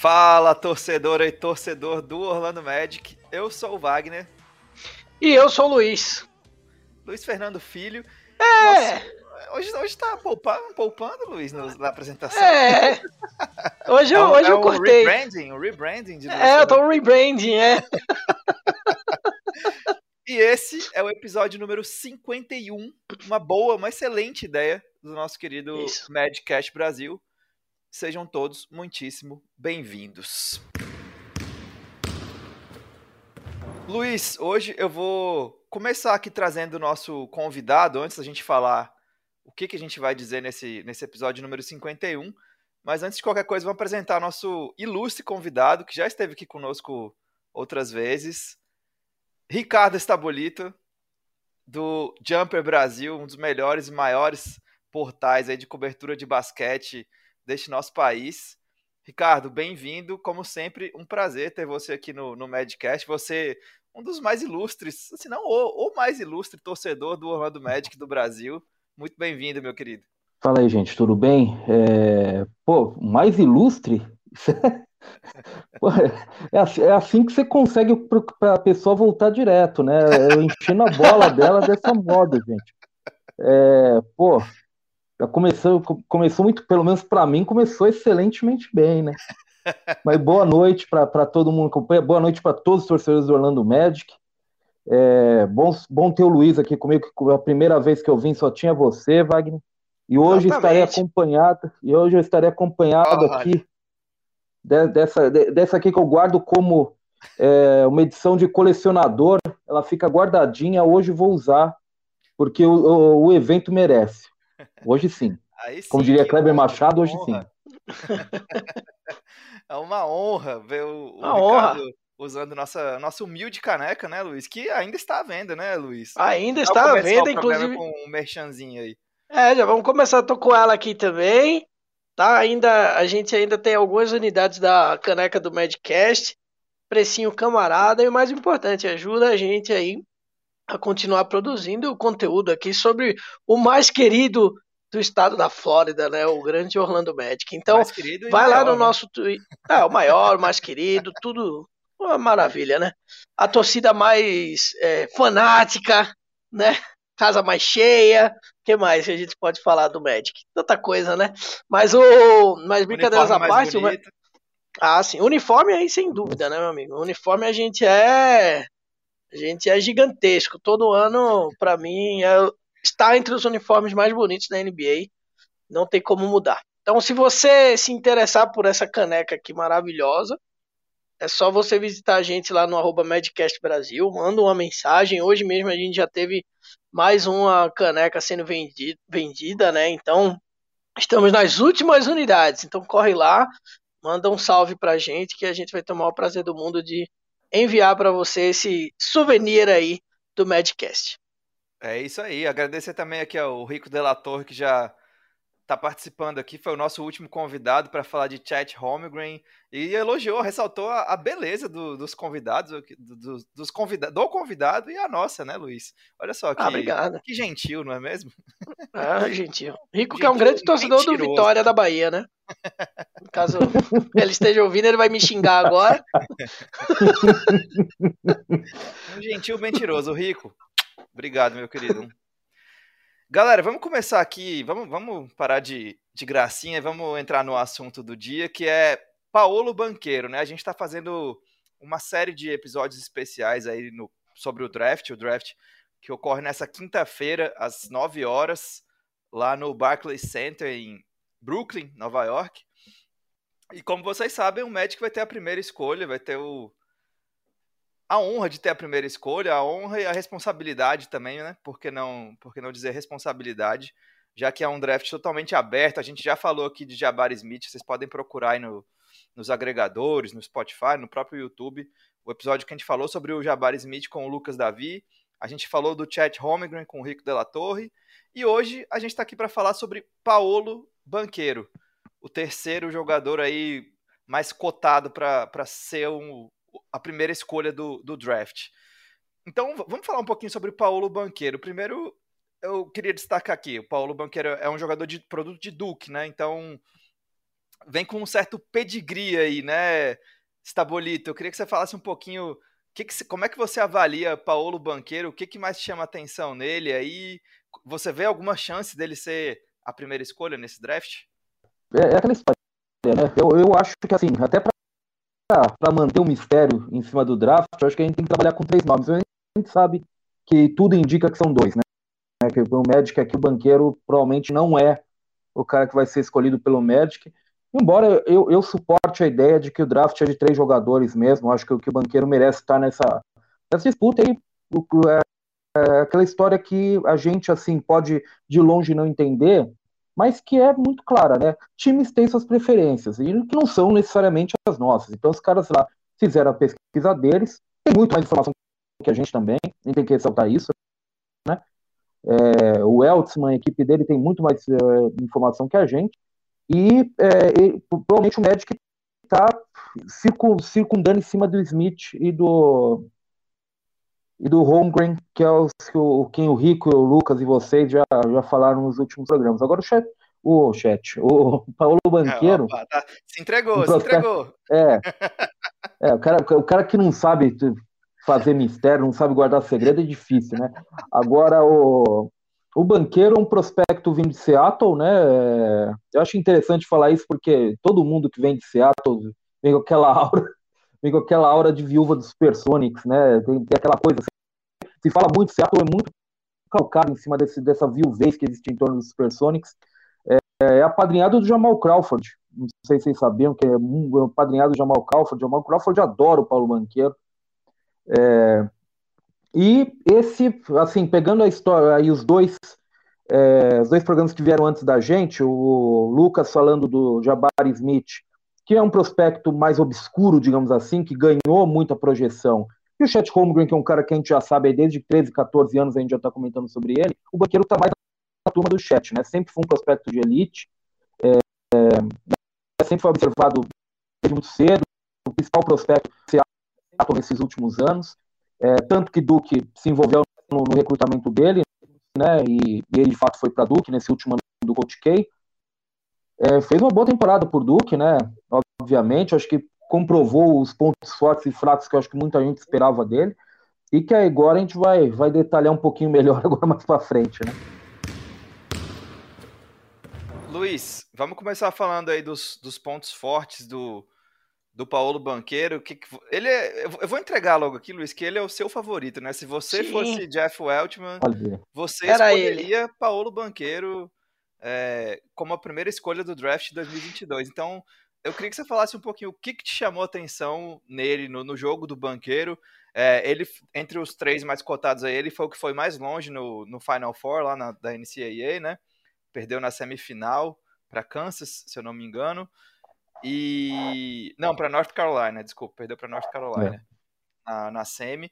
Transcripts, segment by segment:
Fala, torcedora e torcedor do Orlando Magic. Eu sou o Wagner. E eu sou o Luiz. Luiz Fernando Filho. É. Nossa, hoje, hoje tá poupando, poupando Luiz, na apresentação. É. Hoje eu, é, hoje é eu cortei. O rebranding, o rebranding de Luiz É, eu tô um rebranding, é. e esse é o episódio número 51. Uma boa, uma excelente ideia do nosso querido Isso. Madcast Brasil. Sejam todos muitíssimo bem-vindos. Luiz, hoje eu vou começar aqui trazendo o nosso convidado, antes da gente falar o que, que a gente vai dizer nesse, nesse episódio número 51. Mas antes de qualquer coisa, vou apresentar nosso ilustre convidado, que já esteve aqui conosco outras vezes. Ricardo Estabolito, do Jumper Brasil, um dos melhores e maiores portais aí de cobertura de basquete deste nosso país. Ricardo, bem-vindo. Como sempre, um prazer ter você aqui no, no Madcast. Você um dos mais ilustres, se não o, o mais ilustre torcedor do Orlando Magic do Brasil. Muito bem-vindo, meu querido. Fala aí, gente, tudo bem? É... Pô, mais ilustre? É, assim, é, assim, que você consegue para a pessoa voltar direto, né? Eu enchendo a bola dela dessa moda, gente. É, pô, já começou, começou muito, pelo menos para mim, começou excelentemente bem, né? Mas boa noite para todo mundo que acompanha, boa noite para todos os torcedores do Orlando Magic. É, bom, bom ter o Luiz aqui comigo, que a primeira vez que eu vim só tinha você, Wagner. E hoje Exatamente. estarei acompanhado, e hoje eu estarei acompanhado oh, aqui de, dessa, de, dessa aqui que eu guardo como é, uma edição de colecionador. Ela fica guardadinha, hoje vou usar, porque o, o, o evento merece. Hoje sim. sim Como diria Kleber Machado, hoje honra. sim. é uma honra ver o, o Ricardo honra. usando nossa, nossa humilde caneca, né, Luiz? Que ainda está à venda, né, Luiz? Ainda está à venda, inclusive. Com um merchanzinho aí. É, já vamos começar. Tô com ela aqui também. Tá? Ainda, a gente ainda tem algumas unidades da caneca do Madcast. Precinho camarada. E o mais importante, ajuda a gente aí a continuar produzindo o conteúdo aqui sobre o mais querido do estado da Flórida, né? O grande Orlando Magic. Então, vai lá no né? nosso Twitter. É, o maior, o mais querido, tudo uma maravilha, né? A torcida mais é, fanática, né? Casa mais cheia. O que mais que a gente pode falar do Magic? Tanta coisa, né? Mas o. Mas brincadeiras à parte. O... Ah, sim. Uniforme aí, sem dúvida, né, meu amigo? Uniforme a gente é. A gente é gigantesco. Todo ano, para mim, é, está entre os uniformes mais bonitos da NBA. Não tem como mudar. Então, se você se interessar por essa caneca aqui maravilhosa, é só você visitar a gente lá no arroba Madcast Brasil, manda uma mensagem. Hoje mesmo a gente já teve mais uma caneca sendo vendida, vendida né? Então, estamos nas últimas unidades. Então, corre lá, manda um salve pra gente que a gente vai tomar o prazer do mundo de enviar para você esse souvenir aí do Madcast. É isso aí. Agradecer também aqui ao Rico Delator que já está participando aqui. Foi o nosso último convidado para falar de Chat Holmgren e elogiou, ressaltou a, a beleza do, dos convidados, do, dos convida do convidado e a nossa, né, Luiz? Olha só que, ah, que gentil, não é mesmo? Ah, gentil. Rico que é um grande torcedor mentiroso. do Vitória da Bahia, né? Caso ele esteja ouvindo, ele vai me xingar agora. um gentil mentiroso, Rico. Obrigado, meu querido. Galera, vamos começar aqui, vamos, vamos parar de, de gracinha e vamos entrar no assunto do dia, que é Paolo Banqueiro, né? A gente está fazendo uma série de episódios especiais aí no, sobre o draft, o draft que ocorre nessa quinta-feira, às 9 horas, lá no Barclays Center, em Brooklyn, Nova York. E como vocês sabem, o Magic vai ter a primeira escolha, vai ter o, a honra de ter a primeira escolha, a honra e a responsabilidade também, né? Por que não, por que não dizer responsabilidade? Já que é um draft totalmente aberto, a gente já falou aqui de Jabari Smith, vocês podem procurar aí no, nos agregadores, no Spotify, no próprio YouTube, o episódio que a gente falou sobre o Jabari Smith com o Lucas Davi, a gente falou do Chat Holmgren com o Rico Della Torre, e hoje a gente está aqui para falar sobre Paolo Banqueiro, o terceiro jogador aí mais cotado para ser um, a primeira escolha do, do draft. Então, vamos falar um pouquinho sobre o Paulo Banqueiro. Primeiro, eu queria destacar aqui, o Paulo Banqueiro é um jogador de produto de Duke, né? Então, vem com um certo pedigree aí, né, Stabolito? Eu queria que você falasse um pouquinho que que, como é que você avalia Paulo Banqueiro? O que, que mais chama atenção nele aí? Você vê alguma chance dele ser a primeira escolha nesse draft? É, é aquela história, né? Eu, eu acho que assim, até para manter o um mistério em cima do draft, eu acho que a gente tem que trabalhar com três nomes. A gente sabe que tudo indica que são dois, né? Que o Magic aqui, o banqueiro, provavelmente não é o cara que vai ser escolhido pelo Magic. Embora eu, eu suporte a ideia de que o draft é de três jogadores mesmo, acho que, que o banqueiro merece estar nessa, nessa disputa aí. É, é aquela história que a gente assim pode de longe não entender, mas que é muito clara, né? Times têm suas preferências e que não são necessariamente as nossas. Então os caras lá fizeram a pesquisa deles, tem muito mais informação que a gente também, nem tem que ressaltar isso, né? É, o Eltzman, a equipe dele tem muito mais é, informação que a gente. E, é, e provavelmente o Magic está circundando em cima do Smith e do e do Holmgren, que é os, o, quem o Rico, o Lucas e vocês já, já falaram nos últimos programas. Agora o chat, o chat, o Paulo Banqueiro. É, opa, tá. Se entregou, se entregou. É, é o, cara, o cara que não sabe fazer mistério, não sabe guardar segredo é difícil, né? Agora o, o banqueiro é um prospecto vindo de Seattle, né? É, eu acho interessante falar isso porque todo mundo que vem de Seattle vem com aquela aura, vem com aquela aura de viúva dos Supersonics, né? Tem, tem aquela coisa. Se fala muito, Seattle é muito calcado em cima desse, dessa viuvez que existe em torno dos Supersonics. É, é apadrinhado do Jamal Crawford. Não sei se vocês sabiam que é um apadrinhado do Jamal Crawford. Jamal Crawford adora o Paulo Banqueiro. É, e esse, assim, pegando a história aí os dois, é, os dois programas que vieram antes da gente, o Lucas falando do Jabari Smith, que é um prospecto mais obscuro, digamos assim, que ganhou muita projeção. E o Chet Holmgren, que é um cara que a gente já sabe desde 13, 14 anos, a gente já está comentando sobre ele. O banqueiro está mais na turma do Chet, né? Sempre foi um prospecto de elite, é, é, sempre foi observado desde muito cedo, o principal prospecto nesses últimos anos. É, tanto que Duke se envolveu no, no recrutamento dele, né? E, e, ele de fato foi para Duke nesse último ano do Coach K. É, fez uma boa temporada por Duke, né? Obviamente, acho que comprovou os pontos fortes e fracos que eu acho que muita gente esperava dele. E que agora a gente vai, vai detalhar um pouquinho melhor agora mais para frente, né? Luiz, vamos começar falando aí dos, dos pontos fortes do, do Paulo Banqueiro, que, ele é, eu vou entregar logo aqui, Luiz, que ele é o seu favorito, né? Se você Sim. fosse Jeff Weltman, você Era escolheria ele. Paulo Banqueiro é, como a primeira escolha do draft de 2022. Então, eu queria que você falasse um pouquinho o que, que te chamou a atenção nele, no, no jogo do Banqueiro. É, ele, entre os três mais cotados aí, ele foi o que foi mais longe no, no Final Four, lá na, da NCAA, né? Perdeu na semifinal para Kansas, se eu não me engano. E. Não, para North Carolina, desculpa, perdeu para North Carolina é. na, na semi.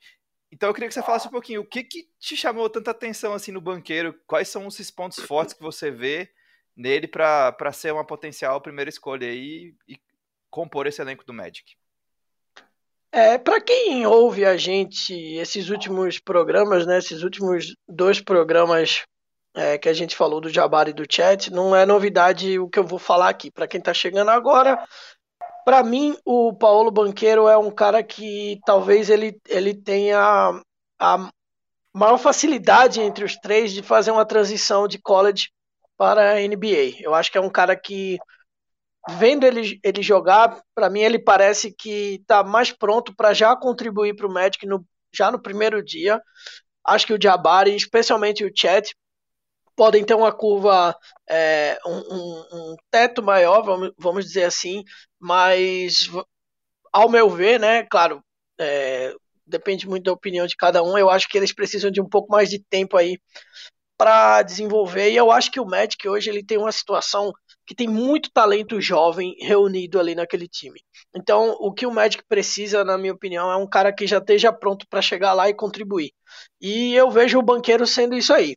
Então eu queria que você falasse um pouquinho, o que, que te chamou tanta atenção assim no banqueiro? Quais são esses pontos fortes que você vê nele para ser uma potencial primeira escolha aí e compor esse elenco do Magic? É, para quem ouve a gente esses últimos programas, né, esses últimos dois programas é, que a gente falou do Jabari e do Chat, não é novidade o que eu vou falar aqui. Para quem está chegando agora, para mim o Paulo Banqueiro é um cara que talvez ele, ele tenha a maior facilidade entre os três de fazer uma transição de college para a NBA. Eu acho que é um cara que vendo ele, ele jogar, para mim ele parece que está mais pronto para já contribuir para o Magic no, já no primeiro dia. Acho que o Jabari, especialmente o Chet, podem ter uma curva, é, um, um, um, teto maior, vamos, vamos dizer assim, mas ao meu ver, né, claro, é, depende muito da opinião de cada um, eu acho que eles precisam de um pouco mais de tempo aí para desenvolver, e eu acho que o Magic hoje ele tem uma situação que tem muito talento jovem reunido ali naquele time. Então, o que o Magic precisa, na minha opinião, é um cara que já esteja pronto para chegar lá e contribuir. E eu vejo o banqueiro sendo isso aí.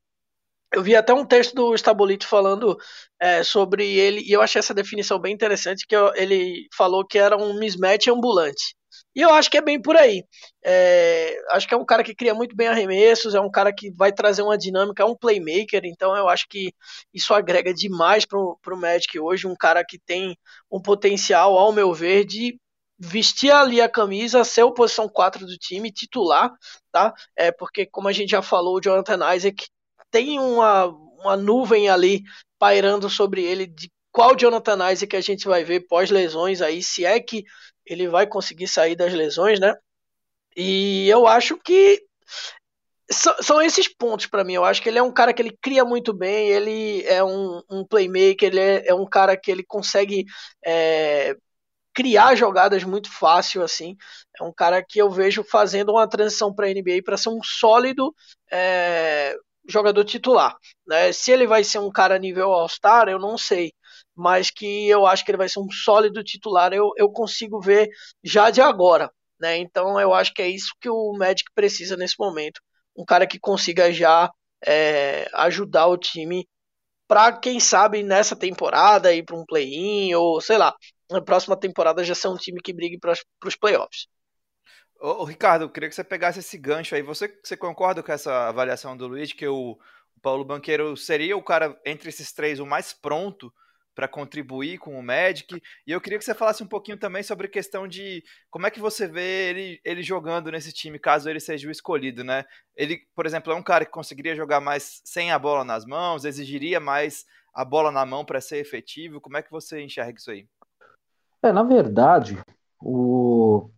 Eu vi até um texto do Estabolito falando é, sobre ele, e eu achei essa definição bem interessante, que eu, ele falou que era um mismatch ambulante. E eu acho que é bem por aí. É, acho que é um cara que cria muito bem arremessos, é um cara que vai trazer uma dinâmica, é um playmaker, então eu acho que isso agrega demais para o Magic hoje. Um cara que tem um potencial, ao meu ver, de vestir ali a camisa, ser o posição 4 do time, titular, tá? É porque, como a gente já falou, o Jonathan Isaac tem uma, uma nuvem ali pairando sobre ele de qual Jonathan Isaac a gente vai ver pós-lesões aí, se é que ele vai conseguir sair das lesões, né? E eu acho que são esses pontos para mim. Eu acho que ele é um cara que ele cria muito bem, ele é um, um playmaker, ele é, é, um cara que ele consegue é, criar jogadas muito fácil assim. É um cara que eu vejo fazendo uma transição para a NBA para ser um sólido é, jogador titular. Né? Se ele vai ser um cara nível All-Star, eu não sei. Mas que eu acho que ele vai ser um sólido titular, eu, eu consigo ver já de agora. Né? Então eu acho que é isso que o Magic precisa nesse momento. Um cara que consiga já é, ajudar o time para quem sabe nessa temporada ir para um play-in ou sei lá, na próxima temporada já ser um time que brigue para os playoffs. Ô, Ricardo, eu queria que você pegasse esse gancho aí. Você, você concorda com essa avaliação do Luiz, que o, o Paulo Banqueiro seria o cara, entre esses três, o mais pronto para contribuir com o Magic? E eu queria que você falasse um pouquinho também sobre a questão de como é que você vê ele, ele jogando nesse time, caso ele seja o escolhido, né? Ele, por exemplo, é um cara que conseguiria jogar mais sem a bola nas mãos, exigiria mais a bola na mão para ser efetivo. Como é que você enxerga isso aí? É, na verdade, o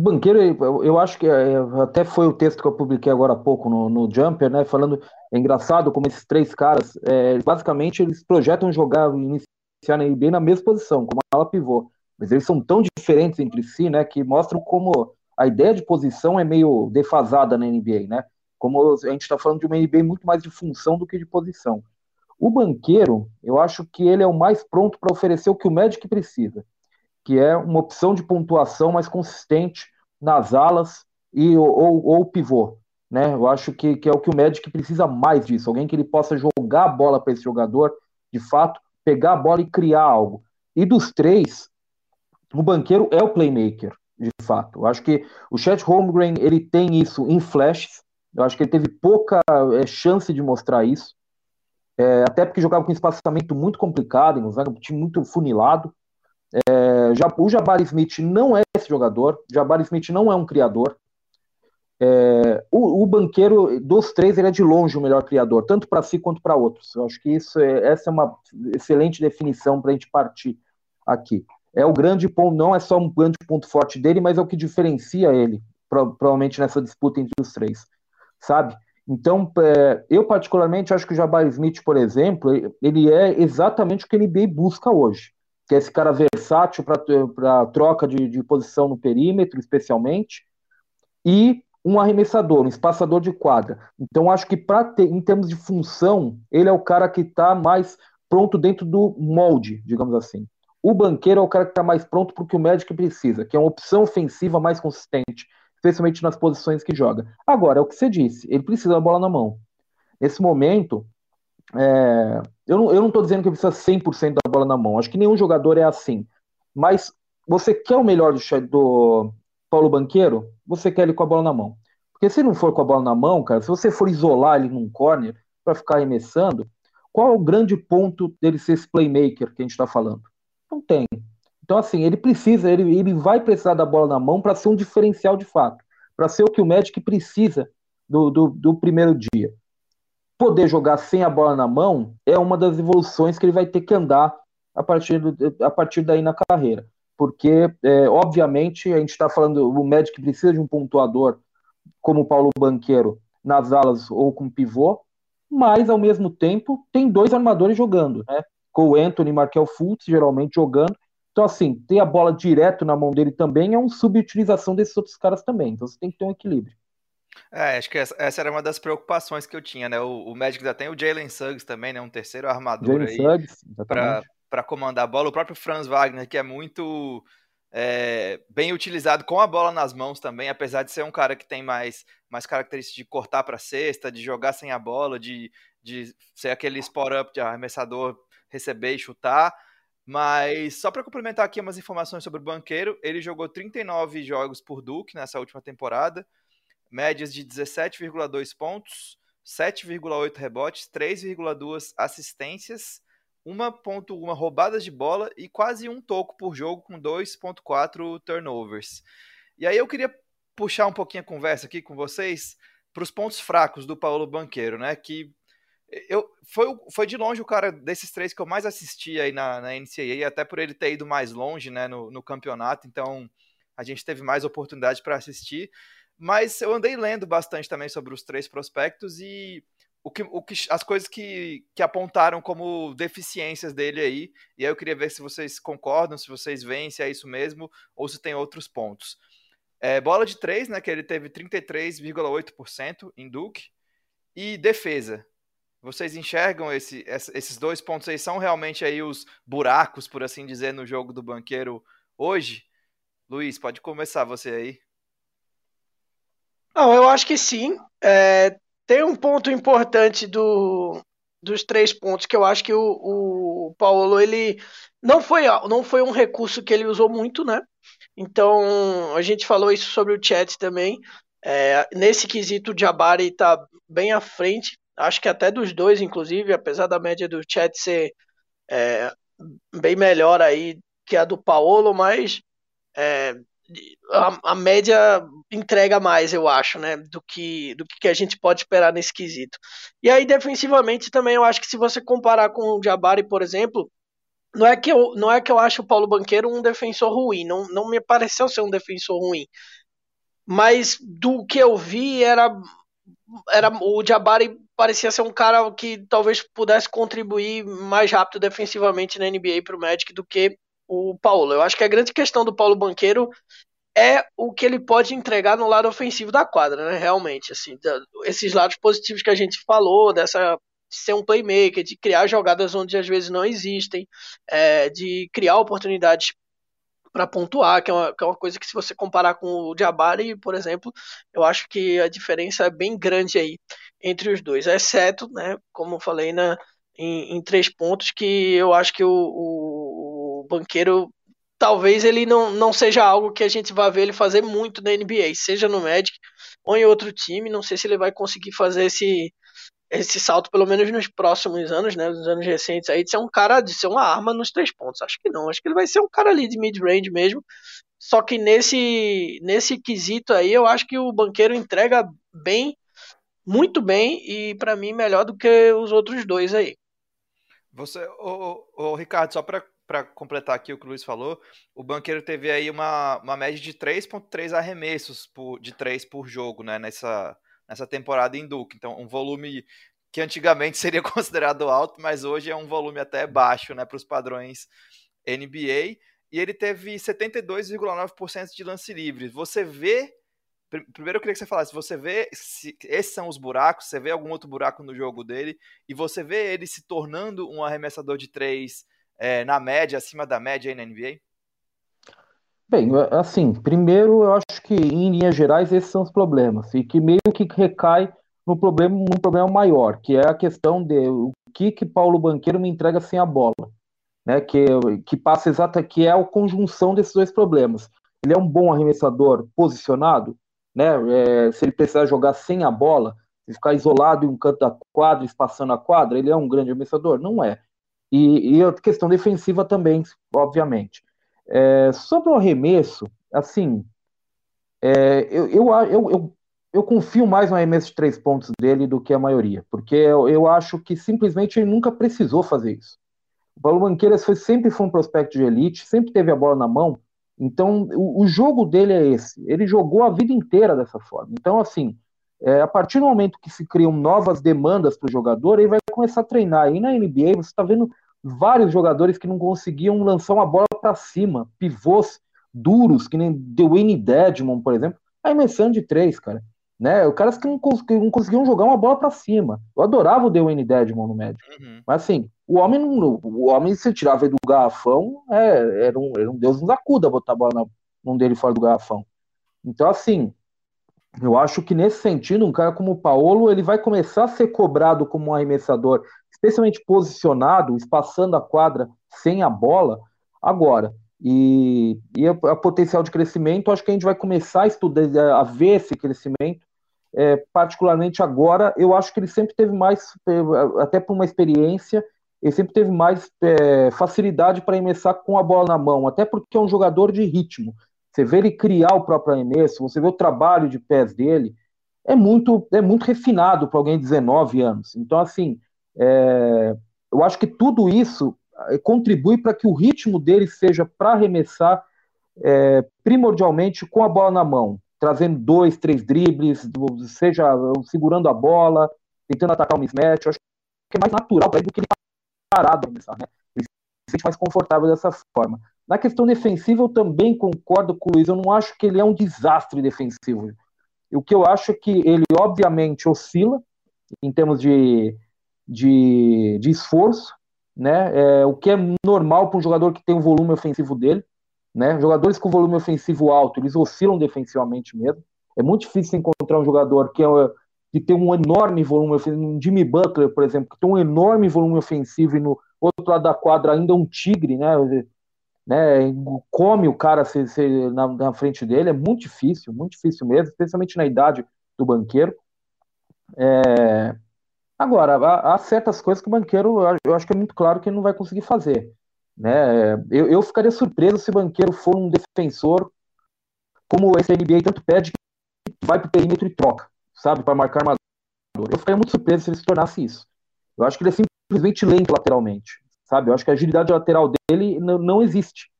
banqueiro, eu, acho que é, até foi o texto que eu publiquei agora há pouco no, no Jumper, né? Falando, é engraçado como esses três caras, é, basicamente, eles projetam jogar, iniciar na NBA na mesma posição, como a ala pivô. Mas eles são tão diferentes entre si, né? Que mostram como a ideia de posição é meio defasada na NBA, né? Como a gente está falando de uma NBA muito mais de função do que de posição. O banqueiro, eu acho que ele é o mais pronto para oferecer o que o Magic precisa que é uma opção de pontuação mais consistente nas alas e ou, ou pivô. Né? Eu acho que, que é o que o Magic precisa mais disso, alguém que ele possa jogar a bola para esse jogador, de fato, pegar a bola e criar algo. E dos três, o banqueiro é o playmaker, de fato. Eu acho que o Chet Holmgren ele tem isso em flashes. Eu acho que ele teve pouca é, chance de mostrar isso. É, até porque jogava com um espaçamento muito complicado, um time muito funilado. É, o Jabari Smith não é esse jogador, Jabari Smith não é um criador. É, o, o, banqueiro dos três ele é de longe o melhor criador, tanto para si quanto para outros. Eu acho que isso é, essa é uma excelente definição para a gente partir aqui. É o grande ponto, não é só um grande ponto forte dele, mas é o que diferencia ele, provavelmente nessa disputa entre os três, sabe? Então, é, eu particularmente acho que o Jabari Smith, por exemplo, ele é exatamente o que a NBA busca hoje que é esse cara versátil para troca de, de posição no perímetro, especialmente, e um arremessador, um espaçador de quadra. Então, acho que ter, em termos de função, ele é o cara que está mais pronto dentro do molde, digamos assim. O banqueiro é o cara que está mais pronto para o que o Magic precisa, que é uma opção ofensiva mais consistente, especialmente nas posições que joga. Agora, é o que você disse, ele precisa da bola na mão. Nesse momento, é, eu não, eu não tô dizendo que precisa 100% da bola na mão. Acho que nenhum jogador é assim. Mas você quer o melhor do, do Paulo Banqueiro? Você quer ele com a bola na mão. Porque se não for com a bola na mão, cara, se você for isolar ele num corner para ficar arremessando, qual é o grande ponto dele ser esse playmaker que a gente está falando? Não tem. Então, assim, ele precisa, ele, ele vai precisar da bola na mão para ser um diferencial de fato, para ser o que o Magic precisa do, do, do primeiro dia poder jogar sem a bola na mão é uma das evoluções que ele vai ter que andar a partir, do, a partir daí na carreira. Porque, é, obviamente, a gente está falando, o Magic precisa de um pontuador como o Paulo Banqueiro nas alas ou com pivô, mas ao mesmo tempo tem dois armadores jogando, né? Com o Anthony e Markel Fultz geralmente jogando. Então, assim, ter a bola direto na mão dele também é uma subutilização desses outros caras também. Então você tem que ter um equilíbrio. É, acho que essa, essa, era uma das preocupações que eu tinha, né? O, o Magic já tem o Jalen Suggs também, né? Um terceiro armador Jalen aí para comandar a bola. O próprio Franz Wagner, que é muito é, bem utilizado com a bola nas mãos também, apesar de ser um cara que tem mais, mais características de cortar para cesta, de jogar sem a bola, de, de ser aquele spot-up de arremessador, receber e chutar. Mas só para complementar aqui umas informações sobre o Banqueiro, ele jogou 39 jogos por Duke nessa última temporada, médias de 17,2 pontos, 7,8 rebotes, 3,2 assistências, 1,1 roubadas de bola e quase um toco por jogo com 2,4 turnovers. E aí eu queria puxar um pouquinho a conversa aqui com vocês para os pontos fracos do Paulo Banqueiro, né? Que eu, foi, foi de longe o cara desses três que eu mais assisti aí na, na NCAA, até por ele ter ido mais longe né, no, no campeonato, então a gente teve mais oportunidade para assistir. Mas eu andei lendo bastante também sobre os três prospectos e o que, o que, as coisas que, que apontaram como deficiências dele aí. E aí eu queria ver se vocês concordam, se vocês veem se é isso mesmo ou se tem outros pontos. É, bola de três, né? Que ele teve 33,8% em Duke. E defesa. Vocês enxergam esse, esses dois pontos aí? São realmente aí os buracos, por assim dizer, no jogo do banqueiro hoje? Luiz, pode começar você aí. Não, eu acho que sim. É, tem um ponto importante do, dos três pontos que eu acho que o, o Paulo ele não foi não foi um recurso que ele usou muito, né? Então a gente falou isso sobre o chat também. É, nesse quesito o Jabari está bem à frente acho que até dos dois, inclusive, apesar da média do chat ser é, bem melhor aí que a do Paolo, mas é, a, a, média entrega mais, eu acho, né, do que, do que a gente pode esperar nesse quesito. E aí, defensivamente, também eu acho que se você comparar com o Jabari, por exemplo, não é que eu, não é que eu acho o Paulo Banqueiro um defensor ruim, não, não me pareceu ser um defensor ruim. Mas do que eu vi era era o Jabari parecia ser um cara que talvez pudesse contribuir mais rápido defensivamente na NBA para o Magic do que o Paulo. Eu acho que a grande questão do Paulo Banqueiro é o que ele pode entregar no lado ofensivo da quadra, né? Realmente, assim, esses lados positivos que a gente falou, dessa de ser um playmaker, de criar jogadas onde às vezes não existem, é, de criar oportunidades para pontuar, que é, uma, que é uma coisa que se você comparar com o Jabari, por exemplo, eu acho que a diferença é bem grande aí entre os dois, exceto, né, como eu falei na, em, em três pontos, que eu acho que o, o, banqueiro talvez ele não, não seja algo que a gente vá ver ele fazer muito na NBA, seja no Magic ou em outro time. Não sei se ele vai conseguir fazer esse, esse salto, pelo menos nos próximos anos, né, nos anos recentes, aí, de ser um cara, de ser uma arma nos três pontos. Acho que não, acho que ele vai ser um cara ali de mid-range mesmo. Só que nesse, nesse quesito aí, eu acho que o banqueiro entrega bem, muito bem, e para mim melhor do que os outros dois aí. Você, o Ricardo, só para para completar aqui o que o Luiz falou, o banqueiro teve aí uma, uma média de 3.3 arremessos por, de 3 por jogo, né, nessa, nessa temporada em Duke. Então, um volume que antigamente seria considerado alto, mas hoje é um volume até baixo né, para os padrões NBA. E ele teve 72,9% de lance livre. Você vê. Primeiro eu queria que você falasse, você vê se esses são os buracos, você vê algum outro buraco no jogo dele, e você vê ele se tornando um arremessador de três é, na média, acima da média aí na NBA? Bem, assim, primeiro eu acho que em linhas gerais esses são os problemas e que meio que recai no problema, num problema maior, que é a questão de o que que Paulo Banqueiro me entrega sem a bola, né? Que que passa exata que é a conjunção desses dois problemas. Ele é um bom arremessador posicionado, né? É, se ele precisar jogar sem a bola, ficar isolado em um canto da quadra, espaçando a quadra, ele é um grande arremessador? Não é. E, e a questão defensiva também, obviamente. É, sobre o arremesso, assim, é, eu, eu, eu, eu, eu confio mais no arremesso de três pontos dele do que a maioria, porque eu, eu acho que simplesmente ele nunca precisou fazer isso. O Paulo Banqueiras foi, sempre foi um prospecto de elite, sempre teve a bola na mão, então o, o jogo dele é esse. Ele jogou a vida inteira dessa forma. Então, assim, é, a partir do momento que se criam novas demandas para o jogador, ele vai começar a treinar. E na NBA você está vendo vários jogadores que não conseguiam lançar uma bola para cima, pivôs duros, que nem Dwayne Dedmon, por exemplo, arremessando de três, cara. Né? Caras que não, que não conseguiam jogar uma bola para cima. Eu adorava o Dwayne Dedmon no médio. Uhum. Mas assim, o homem não, o homem se tirava do garrafão, é, era, um, era um deus nos acuda botar a bola na mão dele fora do garrafão. Então assim, eu acho que nesse sentido, um cara como o Paulo, ele vai começar a ser cobrado como um arremessador especialmente posicionado, espaçando a quadra sem a bola, agora. E, e a, a, potencial de crescimento, acho que a gente vai começar a estudar, a ver esse crescimento, é, particularmente agora. Eu acho que ele sempre teve mais, é, até por uma experiência, ele sempre teve mais é, facilidade para arremessar com a bola na mão, até porque é um jogador de ritmo. Você vê ele criar o próprio arremesso, você vê o trabalho de pés dele, é muito, é muito refinado para alguém de 19 anos. Então, assim, é, eu acho que tudo isso é, contribui para que o ritmo dele seja para arremessar é, primordialmente com a bola na mão, trazendo dois, três dribles, seja segurando a bola, tentando atacar o mismatch. Eu acho que é mais natural para ele do que ele parado a arremessar, né? Ele se sente mais confortável dessa forma. Na questão defensiva, eu também concordo com o Luiz. Eu não acho que ele é um desastre defensivo. O que eu acho é que ele, obviamente, oscila em termos de, de, de esforço, né? É, o que é normal para um jogador que tem o volume ofensivo dele. Né? Jogadores com volume ofensivo alto, eles oscilam defensivamente mesmo. É muito difícil encontrar um jogador que, é, que tem um enorme volume ofensivo, um Jimmy Butler, por exemplo, que tem um enorme volume ofensivo e no outro lado da quadra ainda um tigre, né? né, come o cara se, se, na, na, frente dele, é muito difícil, muito difícil mesmo, especialmente na idade do banqueiro. É... Agora, há, há, certas coisas que o banqueiro, eu acho que é muito claro que ele não vai conseguir fazer. Né? Eu, eu ficaria surpreso se o banqueiro for um defensor como esse NBA tanto pede que vai para o perímetro e troca, sabe, para marcar armador. Eu ficaria muito surpreso se ele se tornasse isso. Eu acho que ele é simplesmente lento lateralmente sabe? Eu acho que a agilidade lateral dele não, não existe.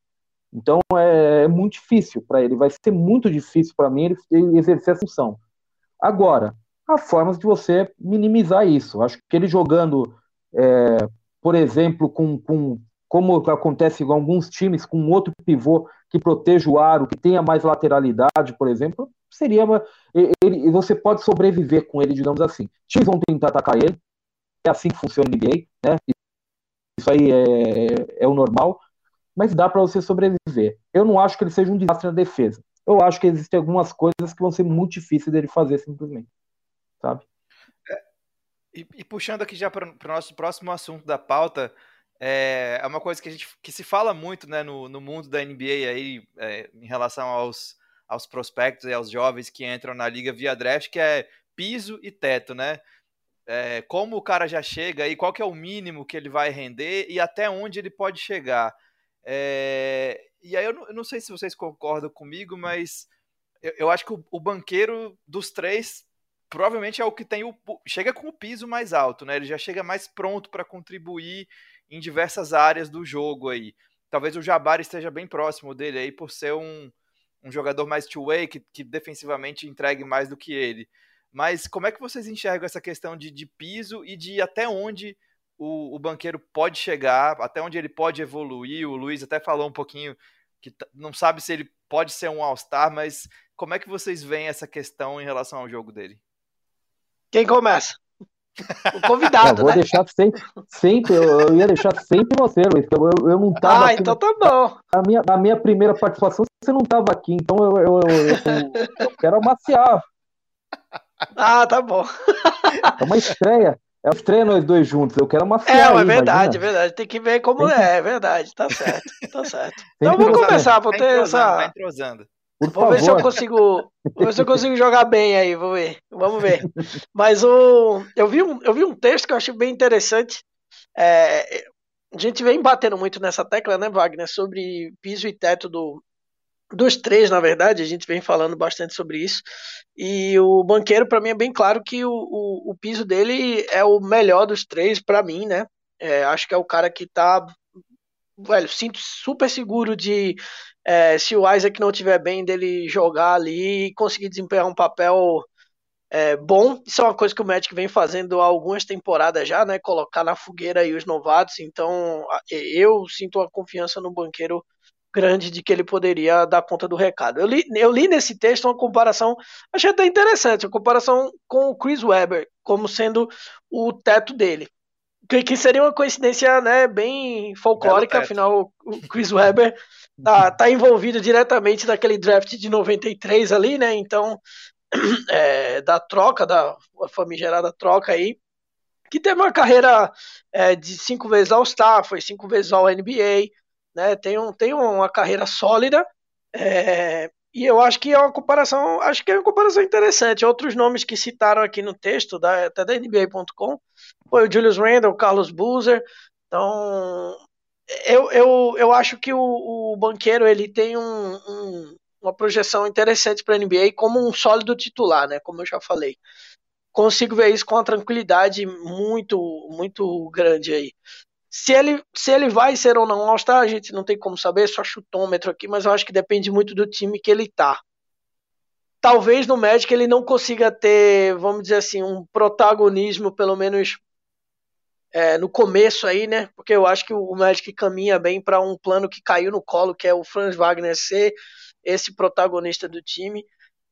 Então é, é muito difícil para ele, vai ser muito difícil para mim ele, ele exercer essa função. Agora, há formas de você minimizar isso. Acho que ele jogando, é, por exemplo, com, com como acontece com alguns times, com outro pivô que proteja o aro, que tenha mais lateralidade, por exemplo, seria uma, ele, você pode sobreviver com ele, digamos assim. Times vão tentar atacar ele, é assim que funciona o NBA, né? isso aí é, é o normal, mas dá para você sobreviver. Eu não acho que ele seja um desastre na defesa. Eu acho que existem algumas coisas que vão ser muito difíceis dele fazer simplesmente, sabe? É, e, e, puxando aqui já para o nosso próximo assunto da pauta, é, é, uma coisa que a gente que se fala muito né, no, no mundo da NBA aí, é, em relação aos, aos prospectos e aos jovens que entram na liga via draft, que é piso e teto, né? é, como o cara já chega e qual que é o mínimo que ele vai render e até onde ele pode chegar. É, e aí eu não, eu não, sei se vocês concordam comigo, mas eu, eu acho que o, o, banqueiro dos três provavelmente é o que tem o chega com o piso mais alto, né? Ele já chega mais pronto para contribuir em diversas áreas do jogo aí. Talvez o Jabari esteja bem próximo dele aí por ser um, um jogador mais two-way que, que defensivamente entregue mais do que ele. Mas como é que vocês enxergam essa questão de, de piso e de até onde o, o, banqueiro pode chegar, até onde ele pode evoluir? O Luiz até falou um pouquinho que não sabe se ele pode ser um All-Star, mas como é que vocês veem essa questão em relação ao jogo dele? Quem começa? O convidado, eu vou né? deixar sempre, sempre eu, ia deixar sempre você, Luiz, eu, eu, eu não tava. Ah, então tá bom. Na minha, na minha primeira participação, você não estava aqui, então eu, eu, eu, eu quero amaciar. Ah, tá bom. É uma estreia. É uma estreia nós dois juntos. Eu quero uma É, é verdade, é verdade. Tem que ver como que... é, é verdade. Tá certo, tá certo. então vamos começar, vou tá ter essa. Tá entrosando. Por vou favor. ver se eu consigo. Vou ver se eu consigo jogar bem aí, vou ver. Vamos ver. Mas o. Eu vi um, eu vi um texto que eu achei bem interessante. É, a gente vem batendo muito nessa tecla, né, Wagner, sobre piso e teto do, dos três, na verdade, a gente vem falando bastante sobre isso. E o banqueiro, para mim, é bem claro que o, o, o, piso dele é o melhor dos três, para mim, né? É, acho que é o cara que tá. Velho, sinto super seguro de é, se o Isaac não tiver bem, dele jogar ali e conseguir desempenhar um papel é, bom. Isso é uma coisa que o Magic vem fazendo há algumas temporadas já, né? Colocar na fogueira aí os novatos. Então, eu sinto a confiança no banqueiro grande de que ele poderia dar conta do recado. Eu li, eu li nesse texto uma comparação, achei até interessante, uma comparação com o Chris Webber, como sendo o teto dele. Que, que seria uma coincidência né, bem folclórica, afinal o Chris Webber tá, tá envolvido diretamente naquele draft de 93 ali, né? Então, é, da troca, da famigerada troca aí, que teve uma carreira é, de cinco vezes All-Star, foi cinco vezes All-NBA, né? Tem, um, tem uma carreira sólida. É, e eu acho que é uma comparação, acho que é uma comparação interessante. Outros nomes que citaram aqui no texto, da, até da NBA.com, foi o Julius Randle, o Carlos Boozer. Então, eu, eu, eu acho que o, o banqueiro ele tem um, um, uma projeção interessante para a NBA como um sólido titular, né? Como eu já falei. Consigo ver isso com uma tranquilidade muito, muito grande aí. Se ele, se ele vai ser ou não All-Star, a gente não tem como saber, só chutômetro aqui, mas eu acho que depende muito do time que ele tá. Talvez no Magic ele não consiga ter, vamos dizer assim, um protagonismo, pelo menos é, no começo aí, né? Porque eu acho que o Magic caminha bem para um plano que caiu no colo, que é o Franz Wagner ser esse protagonista do time.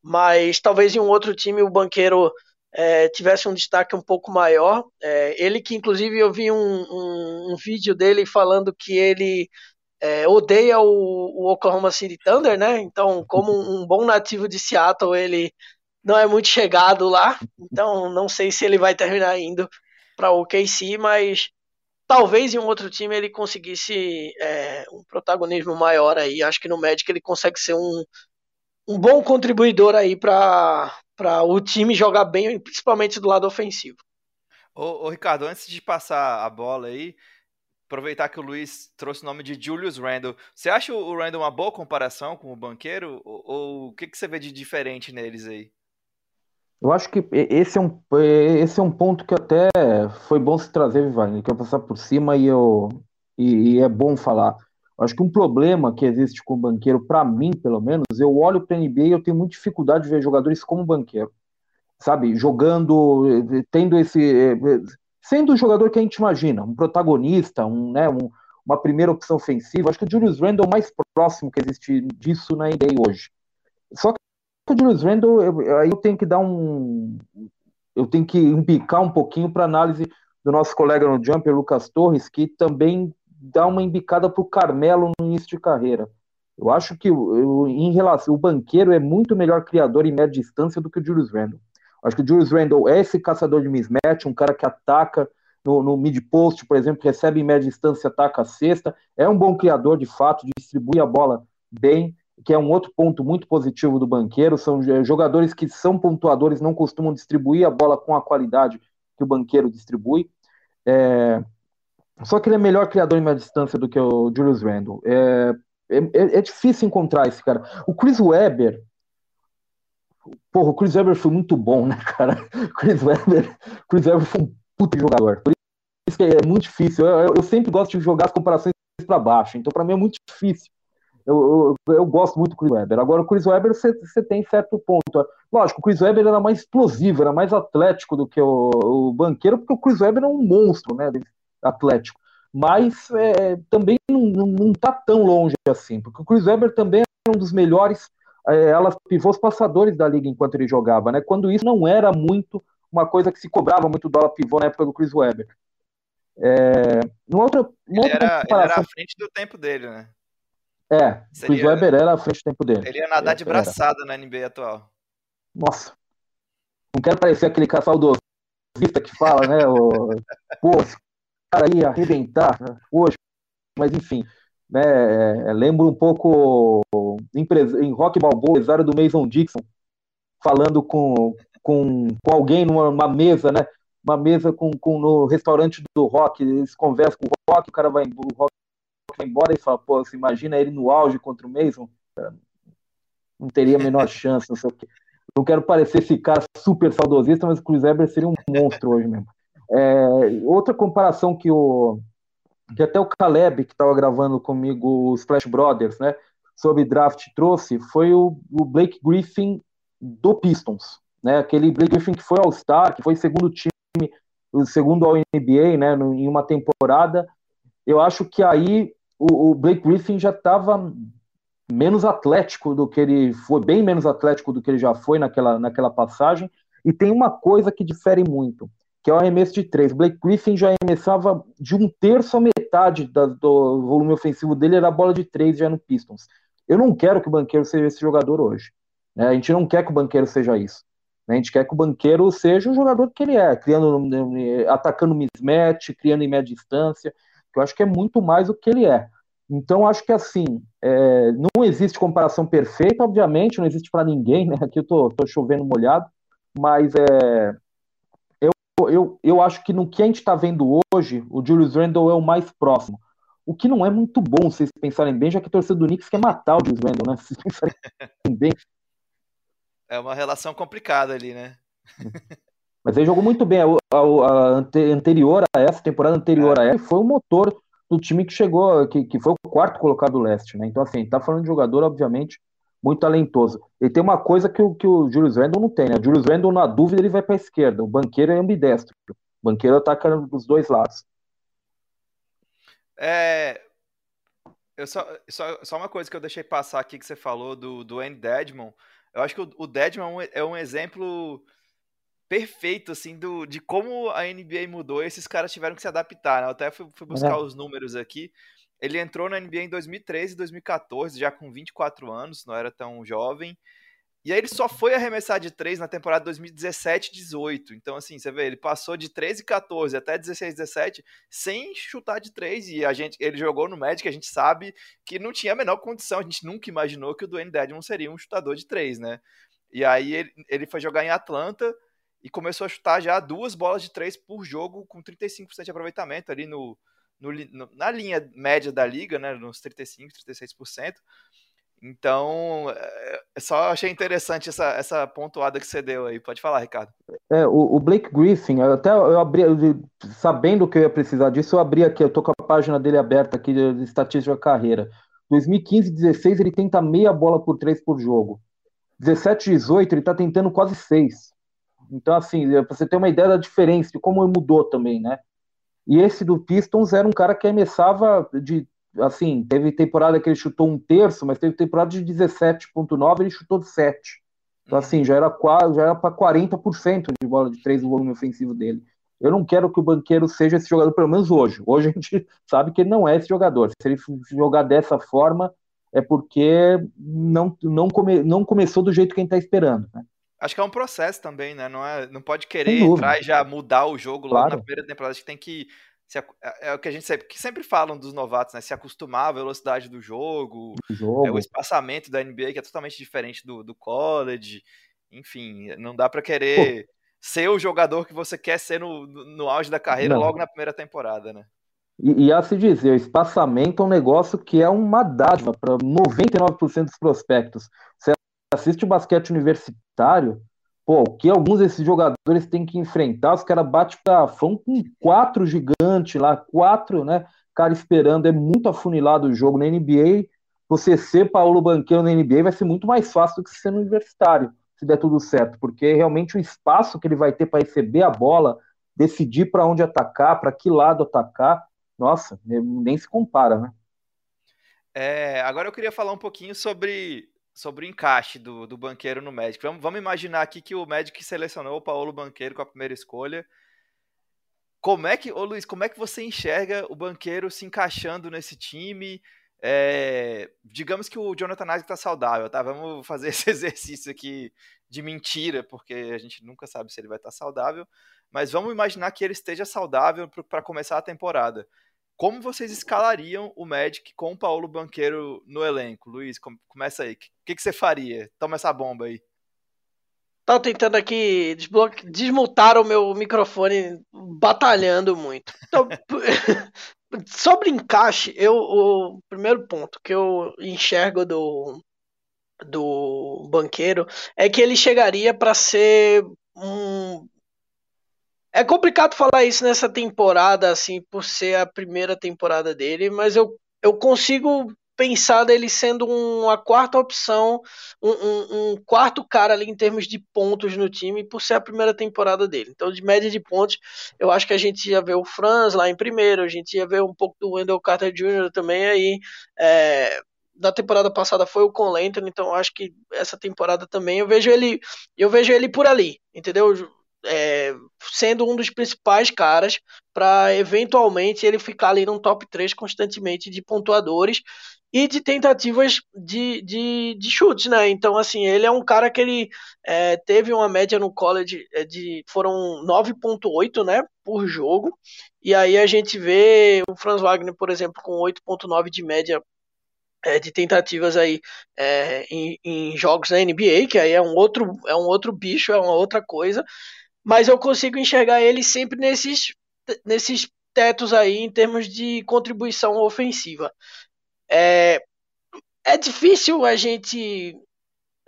Mas talvez em um outro time o banqueiro é, tivesse um destaque um pouco maior. É, ele que, inclusive, eu vi um, um, um, vídeo dele falando que ele é, odeia o, o, Oklahoma City Thunder, né? Então, como um bom nativo de Seattle, ele não é muito chegado lá. Então, não sei se ele vai terminar indo para o OKC, mas talvez em um outro time ele conseguisse é, um protagonismo maior aí. Acho que no Magic ele consegue ser um, um bom contribuidor aí para o time jogar bem, principalmente do lado ofensivo. Ô, ô, Ricardo, antes de passar a bola aí, aproveitar que o Luiz trouxe o nome de Julius Randle. Você acha o Randle uma boa comparação com o banqueiro? Ou, ou o que, que você vê de diferente neles aí? Eu acho que esse é um, esse é um ponto que até foi bom se trazer, Vivani, que eu passar por cima e, eu, e, e é bom falar. Acho que um problema que existe com o banqueiro, para mim, pelo menos, eu olho para a NBA e eu tenho muita dificuldade de ver jogadores como banqueiro. Sabe, jogando, tendo esse. sendo o jogador que a gente imagina, um protagonista, um, né, um, uma primeira opção ofensiva. Acho que o Julius Randle é o mais próximo que existe disso na NBA hoje. Só que Julius Randle, aí eu, eu tenho que dar um. Eu tenho que embicar um pouquinho para análise do nosso colega no Jumper, Lucas Torres, que também dar uma embicada para o Carmelo no início de carreira. Eu acho que eu, em relação, o banqueiro é muito melhor criador em média distância do que o Julius Randle. Eu acho que o Julius Randle é esse caçador de mismatch, um cara que ataca no, no mid post, por exemplo, recebe em média distância, ataca a cesta. É um bom criador de fato, distribui a bola bem, que é um outro ponto muito positivo do banqueiro. São jogadores que são pontuadores, não costumam distribuir a bola com a qualidade que o banqueiro distribui. É, só que ele é melhor criador em meia distância do que o Julius Randle. É, é, é, difícil encontrar esse cara. O Chris Webber. Porra, o Chris Webber foi muito bom, né, cara? Chris Webber, Chris Webber foi um puto jogador. Por isso que é muito difícil. Eu, eu sempre gosto de jogar as comparações para baixo. Então, para mim, é muito difícil. Eu, eu, eu, gosto muito do Chris Webber. Agora, o Chris Webber, você tem certo ponto. Lógico, o Chris Webber era mais explosivo, era mais atlético do que o, o banqueiro, porque o Chris Webber é um monstro, né? Atlético. Mas é, também não está tão longe assim, porque o Chris Webber também é um dos melhores é, elas pivôs passadores da liga enquanto ele jogava, né? Quando isso não era muito uma coisa que se cobrava muito do ala pivô na época do Chris Webber. É, outra, ele, era, ele era à frente do tempo dele, né? É, o Chris Webber era à frente do tempo dele. Ele ia nadar de braçada na NBA atual. Nossa. Não quero parecer aquele cara saudosista que fala, né? O, Pô, cara ia arrebentar hoje, mas enfim, né, é, lembro um pouco em, em Rock Balboa, empresário do Mason Dixon, falando com, com, com alguém numa mesa, né, uma mesa com, com, no restaurante do Rock, eles conversam com o Rock, o cara vai, o rock vai embora e fala, pô, você imagina ele no auge contra o Mason? Não teria a menor chance, não sei o quê. Não quero parecer esse cara super saudosista, mas o Chris Eber seria um monstro hoje mesmo. É, outra comparação que o que até o Caleb, que estava gravando comigo os Flash Brothers, né, sobre draft trouxe, foi o, o, Blake Griffin do Pistons, né, aquele Blake Griffin que foi All-Star, que foi segundo time, segundo ao NBA, né, em uma temporada. Eu acho que aí o, o Blake Griffin já estava menos atlético do que ele foi, bem menos atlético do que ele já foi naquela, naquela passagem. E tem uma coisa que difere muito que é o arremesso de três. Blake Griffin já arremessava de um terço a metade da, do volume ofensivo dele, era a bola de três já no Pistons. Eu não quero que o banqueiro seja esse jogador hoje. Né? A gente não quer que o banqueiro seja isso. A gente quer que o banqueiro seja o jogador que ele é, criando, atacando mismatch, criando em média distância, que eu acho que é muito mais o que ele é. Então, acho que assim, é, não existe comparação perfeita, obviamente, não existe para ninguém, né? Aqui eu tô, tô, chovendo molhado, mas é, eu, eu, eu acho que no que a gente está vendo hoje, o Julius Randle é o mais próximo. O que não é muito bom, se vocês pensarem bem, já que a torcida do Knicks quer matar o Julius Randle, né? Se vocês pensarem bem. É uma relação complicada ali, né? Mas ele jogou muito bem. A, a, a anterior a essa, temporada anterior é. a essa, foi o motor do time que chegou, que, que foi o quarto colocado do leste, né? Então, assim, tá falando de jogador, obviamente, muito talentoso. Ele tem uma coisa que o, que o Julius Randle não tem, né? O Julius Randle, na dúvida, ele vai para a esquerda. O banqueiro é ambidestro. O banqueiro ataca dos dois lados. É. Eu só, só, só uma coisa que eu deixei passar aqui que você falou do, do Andy Dedmon. Eu acho que o, o Dedmon é um exemplo perfeito, assim, do, de como a NBA mudou e esses caras tiveram que se adaptar, né? Eu até fui, fui buscar os números aqui. Ele entrou na NBA em 2013 e 2014, já com 24 anos, não era tão jovem. E aí ele só foi arremessar de 3 na temporada 2017 18. Então, assim, você vê, ele passou de 13 e 14 até 16 17 sem chutar de 3. E a gente, ele jogou no Magic, a gente sabe que não tinha a menor condição. A gente nunca imaginou que o Dwayne Dedmon seria um chutador de 3, né? E aí ele, ele foi jogar em Atlanta, e começou a chutar já duas bolas de três por jogo com 35% de aproveitamento ali no, no, no, na linha média da liga, né, nos 35, 36%. Então, é, só achei interessante essa, essa pontuada que você deu aí. Pode falar, Ricardo. É, o, o Blake Griffin, até eu abri, sabendo que eu ia precisar disso, eu abri aqui, eu tô com a página dele aberta aqui de estatística carreira. 2015, 16, ele tenta meia bola por três por jogo. 17, 18, ele tá tentando quase seis. Então, assim, é, pra você ter uma ideia da diferença, de como mudou também, né? E esse do Pistons era um cara que arremessava de. Assim, teve temporada que ele chutou um terço, mas teve temporada de 17,9 ele chutou de 7. Então, uhum. assim, já era, já era para 40% de bola de três no volume ofensivo dele. Eu não quero que o banqueiro seja esse jogador, pelo menos hoje. Hoje a gente sabe que ele não é esse jogador. Se ele jogar dessa forma, é porque não, não, come, não começou do jeito que a gente está esperando. Né? Acho que é um processo também, né? Não, é, não pode querer entrar e já mudar o jogo logo claro. na primeira temporada. Acho que tem que. Se, é, é o que a gente sempre, que sempre falam dos novatos, né? Se acostumar à velocidade do jogo, jogo. É, o espaçamento da NBA, que é totalmente diferente do, do college. Enfim, não dá para querer Pô. ser o jogador que você quer ser no, no auge da carreira não. logo na primeira temporada, né? E, e a se dizer, o espaçamento é um negócio que é uma dádiva para 99% dos prospectos. Você assiste o basquete universitário, pô, o que alguns desses jogadores têm que enfrentar, os caras batem garrafão com quatro gigantes lá, quatro, né? Cara esperando, é muito afunilado o jogo na NBA. Você ser Paulo Banqueiro na NBA vai ser muito mais fácil do que ser no universitário, se der tudo certo, porque realmente o espaço que ele vai ter para receber a bola, decidir para onde atacar, para que lado atacar, nossa, nem se compara, né? É, agora eu queria falar um pouquinho sobre sobre o encaixe do, do banqueiro no Magic. Vamos, vamos imaginar aqui que o Magic selecionou o Paulo Banqueiro com a primeira escolha. Como é que, ô Luiz, como é que você enxerga o banqueiro se encaixando nesse time? É, digamos que o Jonathan Isaac está saudável, tá? Vamos fazer esse exercício aqui de mentira, porque a gente nunca sabe se ele vai estar tá saudável. Mas vamos imaginar que ele esteja saudável para começar a temporada. Como vocês escalariam o Magic com o Paulo Banqueiro no elenco? Luiz, começa aí. O que, que você faria? Toma essa bomba aí. Tava tentando aqui desbloque... desmutar o meu microfone, batalhando muito. Então, sobre encaixe, eu, o primeiro ponto que eu enxergo do, do banqueiro é que ele chegaria para ser um é complicado falar isso nessa temporada, assim, por ser a primeira temporada dele, mas eu, eu consigo pensar dele sendo uma quarta opção, um, um, um, quarto cara ali em termos de pontos no time, por ser a primeira temporada dele. Então, de média de pontos, eu acho que a gente ia ver o Franz lá em primeiro, a gente ia ver um pouco do Wendell Carter Jr. também aí. É, da temporada passada foi o Conlento, então acho que essa temporada também eu vejo ele, eu vejo ele por ali, entendeu? É, sendo um dos principais caras para eventualmente ele ficar ali no top 3 constantemente de pontuadores e de tentativas de, de, de chutes, né? Então, assim, ele é um cara que ele é, teve uma média no college é, de foram 9.8, né, por jogo. E aí a gente vê o Franz Wagner, por exemplo, com 8.9 de média é, de tentativas aí é, em, em, jogos da NBA, que aí é um outro é um outro bicho, é uma outra coisa. Mas eu consigo enxergar ele sempre nesses nesses tetos aí em termos de contribuição ofensiva. É, é difícil a gente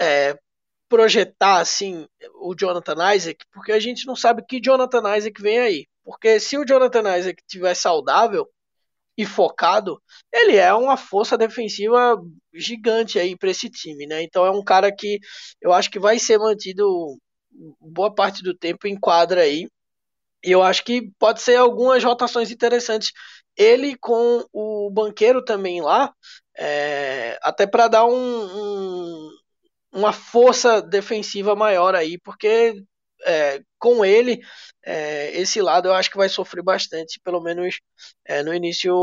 é, projetar assim o Jonathan Isaac, porque a gente não sabe que Jonathan Isaac vem aí. Porque se o Jonathan Isaac estiver saudável e focado, ele é uma força defensiva gigante aí para esse time, né? Então é um cara que eu acho que vai ser mantido boa parte do tempo em quadra aí. E eu acho que pode ser algumas rotações interessantes ele com o banqueiro também lá, é, até para dar um, um, uma força defensiva maior aí, porque é, com ele é, esse lado eu acho que vai sofrer bastante, pelo menos é, no início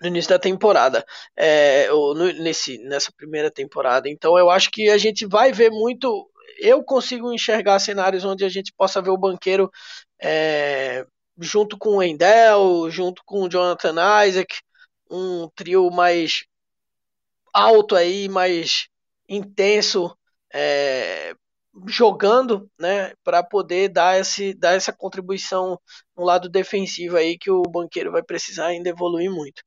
no início da temporada, é, ou no, nesse, nessa primeira temporada. Então eu acho que a gente vai ver muito. Eu consigo enxergar cenários onde a gente possa ver o banqueiro é, junto com o Wendell, junto com o Jonathan Isaac, um trio mais alto aí, mais intenso, é, jogando, né, para poder dar, esse, dar essa contribuição no lado defensivo aí que o banqueiro vai precisar ainda evoluir muito.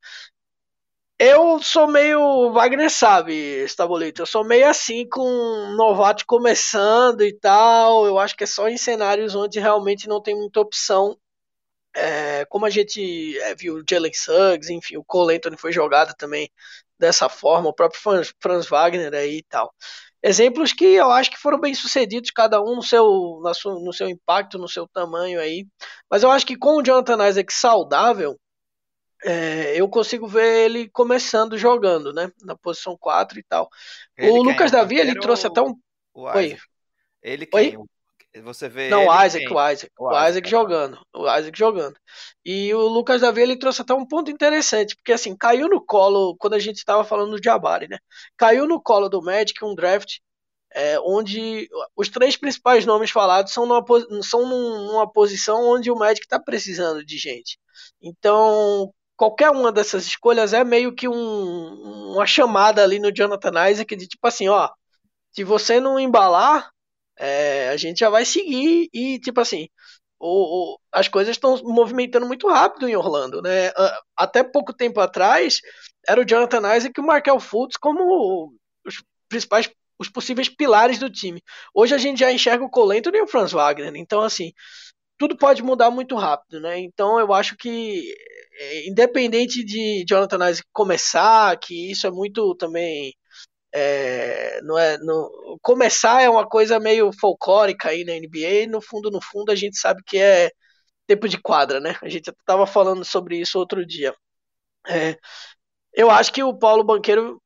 Eu sou meio Wagner sabe, Estabolito. Eu sou meio assim com um novato começando e tal. Eu acho que é só em cenários onde realmente não tem muita opção é, como a gente é, viu o Jalen Suggs, enfim, o Cole Anthony foi jogado também dessa forma, o próprio Franz, Franz Wagner aí e tal. Exemplos que eu acho que foram bem sucedidos, cada um no seu, no, no seu impacto, no seu tamanho aí. Mas eu acho que com o Jonathan Isaac saudável, é, eu consigo ver ele começando jogando, né? Na posição 4 e tal. Ele o Lucas Davi, ele trouxe até um. Oi. Ele quem? Oi? Você vê. Não, o Isaac, o Isaac, o, o Isaac, Isaac jogando. O Isaac jogando. E o Lucas Davi ele trouxe até um ponto interessante, porque assim, caiu no colo, quando a gente estava falando do Jabari, né? Caiu no colo do Magic um draft é, onde os três principais nomes falados são numa, são numa posição onde o Magic está precisando de gente. Então, qualquer uma dessas escolhas é meio que um, uma chamada ali no Jonathan Isaac de tipo assim, ó, se você não embalar, é, a gente já vai seguir e, tipo assim, o, o as coisas estão movimentando muito rápido em Orlando, né? Até pouco tempo atrás, era o Jonathan Isaac e o Markel Fultz como os principais, os possíveis pilares do time. Hoje a gente já enxerga o Colento e o Franz Wagner, então assim, tudo pode mudar muito rápido, né? Então eu acho que é, independente de Jonathan Isaac começar, que isso é muito também é, não é, começar é uma coisa meio folclórica aí na NBA, e no fundo, no fundo, a gente sabe que é tempo de quadra, né? A gente estava falando sobre isso outro dia. É, eu acho que o Paulo Banqueiro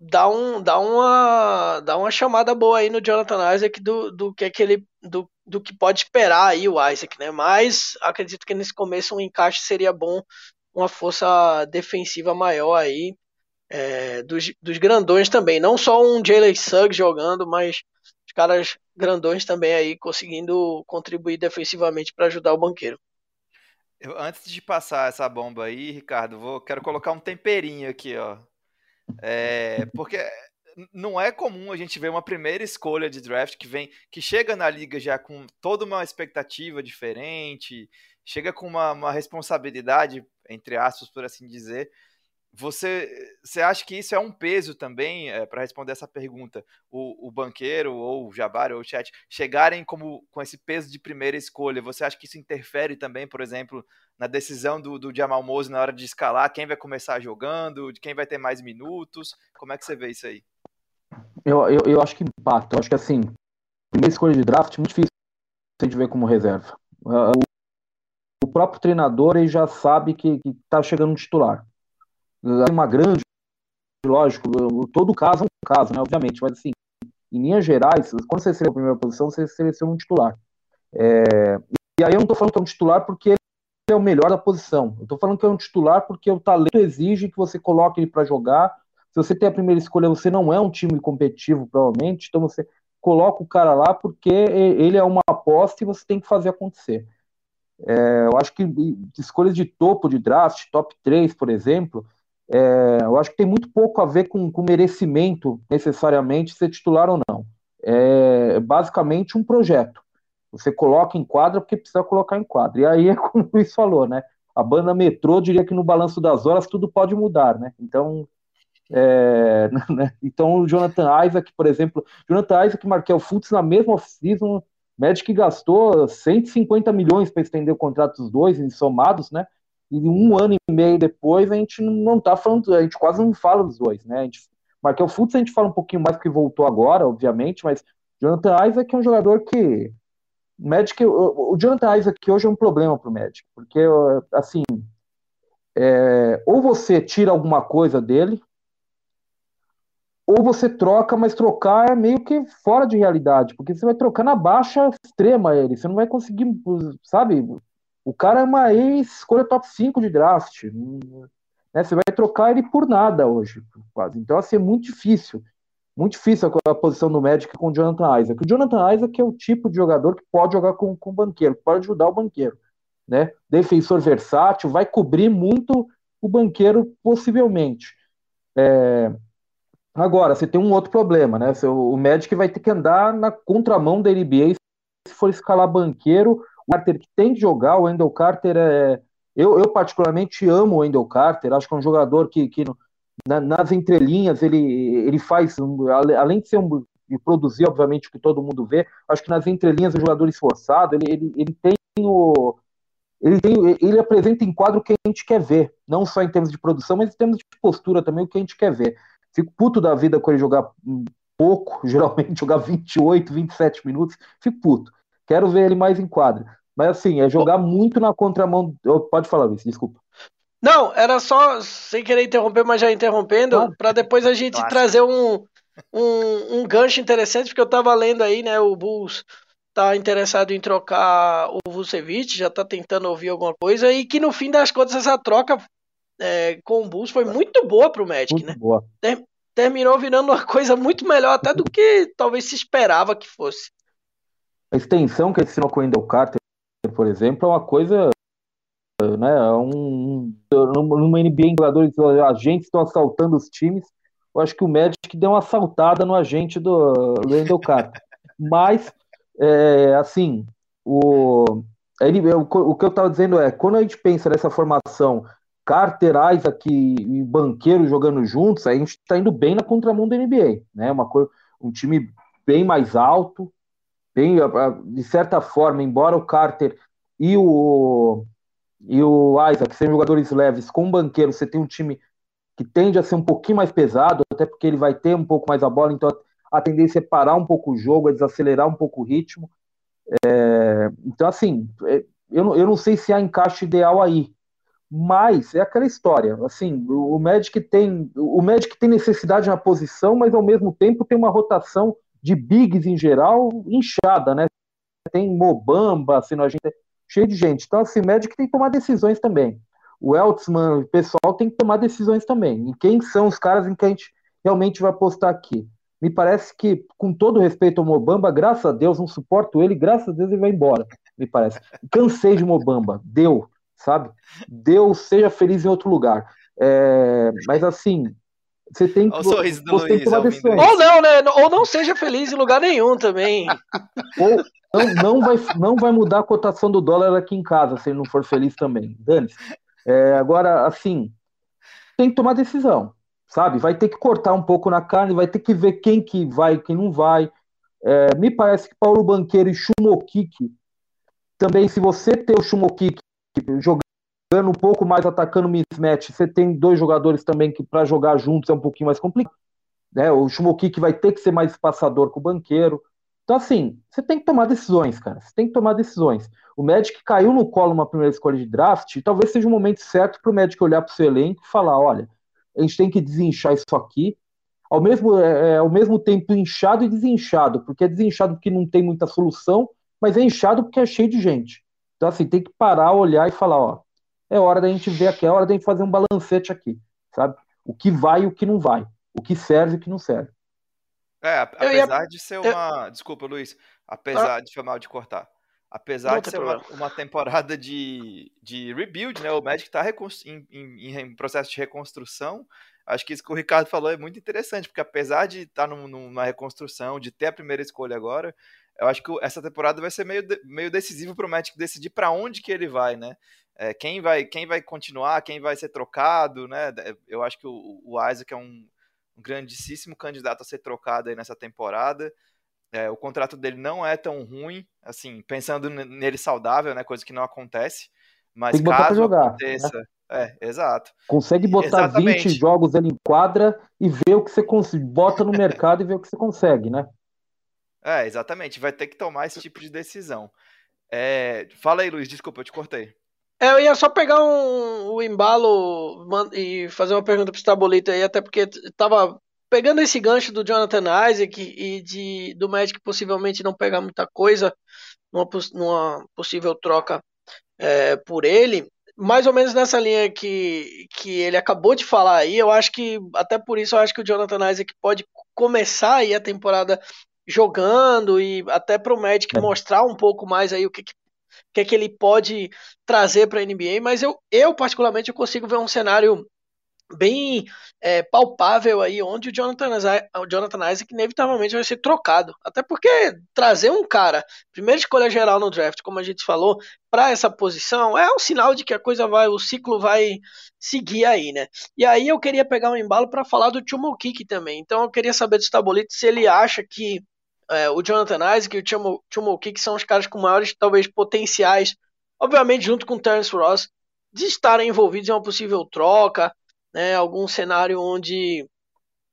dá, um, dá, uma, dá uma chamada boa aí no Jonathan Isaac do, do que aquele do, do que pode esperar aí o Isaac, né? Mas acredito que nesse começo um encaixe seria bom, uma força defensiva maior aí é, dos, dos grandões também. Não só um Jalen Suggs jogando, mas os caras grandões também aí conseguindo contribuir defensivamente para ajudar o banqueiro. Eu, antes de passar essa bomba aí, Ricardo, vou, quero colocar um temperinho aqui, ó. É, porque não é comum a gente ver uma primeira escolha de draft que vem, que chega na liga já com toda uma expectativa diferente, chega com uma, uma responsabilidade, entre aspas, por assim dizer, você, você acha que isso é um peso também, é, para responder essa pergunta, o, o, banqueiro ou o Jabari ou o chat chegarem como, com esse peso de primeira escolha? Você acha que isso interfere também, por exemplo, na decisão do, do Jamal Mose na hora de escalar quem vai começar jogando, de quem vai ter mais minutos? Como é que você vê isso aí? Eu, eu, eu acho que impacta. Eu acho que assim, primeira escolha de draft muito difícil a gente ver como reserva. O, o próprio treinador ele já sabe que está chegando um titular uma grande, lógico, todo caso é um caso, né, obviamente, mas assim, em linhas gerais, quando você seleciona a primeira posição, você seleciona um titular. É, e aí eu não estou falando que é um titular porque ele é o melhor da posição. Eu estou falando que é um titular porque o talento exige que você coloque ele para jogar. Se você tem a primeira escolha, você não é um time competitivo, provavelmente, então você coloca o cara lá porque ele é uma aposta e você tem que fazer acontecer. É, eu acho que escolhas de topo de draft, top 3, por exemplo, é, eu acho que tem muito pouco a ver com, com merecimento, necessariamente, ser titular ou não. É basicamente um projeto. Você coloca em quadra porque precisa colocar em quadra. E aí é como o Luiz falou, né? A banda metrô diria que no balanço das horas tudo pode mudar, né? Então, é, né? então o Jonathan Isaac, por exemplo, Jonathan Isaac e Markel Fultz na mesma off-season, Magic gastou 150 milhões para estender o contrato dos dois, somados, né? E um ano e meio depois a gente não tá falando, a gente quase não fala dos dois, né? A gente, Markel Fultz a gente fala um pouquinho mais porque voltou agora, obviamente, mas Jonathan Isaac é um jogador que Magic, o, o Jonathan Isaac hoje é um problema para o Magic, porque assim, é, ou você tira alguma coisa dele, ou você troca, mas trocar é meio que fora de realidade, porque você vai trocar na baixa extrema ele, você não vai conseguir, sabe? O cara é uma ex-escolha top 5 de draft, né? Você vai trocar ele por nada hoje, quase. Então, assim, é muito difícil. Muito difícil a, posição do Magic com o Jonathan Isaac. O Jonathan Isaac é o tipo de jogador que pode jogar com, com o banqueiro, pode ajudar o banqueiro. Né? Defensor versátil, vai cobrir muito o banqueiro, possivelmente. É... Agora, você tem um outro problema, né? O Magic vai ter que andar na contramão da NBA se for escalar banqueiro. O Carter que tem que jogar, o Wendell Carter é. Eu, eu particularmente amo o Wendell Carter, acho que é um jogador que, que na, nas entrelinhas ele, ele faz, além de ser um de produzir, obviamente, o que todo mundo vê, acho que nas entrelinhas o jogador esforçado, ele, ele, ele tem o. Ele, tem, ele apresenta em quadro o que a gente quer ver, não só em termos de produção, mas em termos de postura também, o que a gente quer ver. Fico puto da vida com ele jogar pouco, geralmente jogar 28, 27 minutos, fico puto. Quero ver ele mais em quadro. Mas assim, é jogar muito na contramão. Pode falar, Luiz, desculpa. Não, era só, sem querer interromper, mas já interrompendo, claro. para depois a gente claro. trazer um, um, um, gancho interessante, porque eu tava lendo aí, né, o Bulls tá interessado em trocar o Vucevic, já tá tentando ouvir alguma coisa, e que no fim das contas essa troca é, com o Bulls foi muito boa pro Magic, muito né? Boa. Ter, terminou virando uma coisa muito melhor até do que talvez se esperava que fosse. A extensão que ele assinou com o Wendell Carter, por exemplo, é uma coisa né? É um, numa NBA, jogadores, agentes estão assaltando os times. Eu acho que o Magic deu uma assaltada no agente do Wendell Carter. Mas, é, assim, o, ele, o, o que eu estava dizendo é, quando a gente pensa nessa formação Carter, Isaac e banqueiro jogando juntos, a gente está indo bem na contramão da NBA, né? Uma coisa, um time bem mais alto, bem, de certa forma, embora o Carter e o e o Isaac sejam jogadores leves com o banqueiro, você tem um time que tende a ser um pouquinho mais pesado, até porque ele vai ter um pouco mais a bola, então a tendência é parar um pouco o jogo, é desacelerar um pouco o ritmo. É, então, assim, é, eu, eu não sei se há encaixe ideal aí, mas é aquela história. Assim, o Magic tem o Magic tem necessidade na posição, mas ao mesmo tempo tem uma rotação de bigs em geral inchada, né? Tem Mobamba, assim, a gente cheio de gente. Então, assim, o médico tem que tomar decisões também. O Eltzman, o pessoal tem que tomar decisões também. E quem são os caras em que a gente realmente vai apostar aqui? Me parece que, com todo respeito ao Mobamba, graças a Deus, não suporto ele, graças a Deus ele vai embora, me parece. Cansei de Mobamba, deu, sabe? Deu, seja feliz em outro lugar. É, mas assim, você tem que. você tem que tomar decisões. Ou não, né? Ou não seja feliz em lugar nenhum também. Ou, não, não, vai, não vai mudar a cotação do dólar aqui em casa se ele não for feliz também. Dane é, Agora, assim, tem que tomar decisão, sabe? Vai ter que cortar um pouco na carne, vai ter que ver quem que vai e quem não vai. É, me parece que Paulo Banqueiro e Shumokik, também, se você ter o Shumokik jogando um pouco mais, atacando mismatch, você tem dois jogadores também que para jogar juntos é um pouquinho mais complicado. Né? O Shumokik vai ter que ser mais passador com o Banqueiro. Então, assim, você tem que tomar decisões, cara. Você tem que tomar decisões. O Magic caiu no colo uma primeira escolha de draft, talvez seja o momento certo para o Magic olhar para o seu elenco e falar: olha, a gente tem que desinchar isso aqui, ao mesmo, é, é, ao mesmo tempo inchado e desinchado, porque é desinchado porque não tem muita solução, mas é inchado porque é cheio de gente. Então, assim, tem que parar, olhar e falar, ó, é hora da gente ver aqui, é hora da gente fazer um balancete aqui, sabe? O que vai e o que não vai, o que serve e o que não serve. É, apesar ia... de ser uma. Eu... Desculpa, Luiz. Apesar ah. de chamar de cortar. Apesar não de ser uma, uma, temporada de, de rebuild, né? O Magic está em, em, em, processo de reconstrução. Acho que isso que o Ricardo falou é muito interessante, porque apesar de estar tá numa reconstrução, de ter a primeira escolha agora, eu acho que essa temporada vai ser meio, meio decisiva para o Magic decidir para onde que ele vai, né? É, quem vai quem vai continuar, quem vai ser trocado, né? Eu acho que o, o Isaac é um, um grandíssimo candidato a ser trocado aí nessa temporada. É, o contrato dele não é tão ruim, assim, pensando nele saudável, né? Coisa que não acontece. Mas caso jogar, aconteça. Né? É, exato. Consegue botar Exatamente. 20 jogos ali em quadra e ver o que você consegue. Bota no mercado e ver o que você consegue, né? É, exatamente. Vai ter que tomar esse tipo de decisão. É... Fala aí, Luiz, desculpa, eu te cortei. É, eu ia só pegar um, o embalo e fazer uma pergunta pro Stabolito aí, até porque tava pegando esse gancho do Jonathan Isaac e de, do Magic possivelmente não pegar muita coisa numa, numa possível troca é, por ele, mais ou menos nessa linha que, que ele acabou de falar aí, eu acho que, até por isso, eu acho que o Jonathan Isaac pode começar aí a temporada jogando e até para o Magic é. mostrar um pouco mais aí o que, que que é que ele pode trazer para a NBA, mas eu, eu particularmente eu consigo ver um cenário bem é, palpável aí onde o Jonathan, o Jonathan Isaac inevitavelmente vai ser trocado. Até porque trazer um cara, primeira escolha geral no draft, como a gente falou, para essa posição é um sinal de que a coisa vai, o ciclo vai seguir aí, né? E aí eu queria pegar um embalo para falar do Chumo Kick também. Então eu queria saber do Stabolito se ele acha que é, o Jonathan Isaac e o Chumo, Chumo Kick são os caras com maiores, talvez, potenciais, obviamente junto com o Terence Ross, de estarem envolvidos em uma possível troca, né, algum cenário onde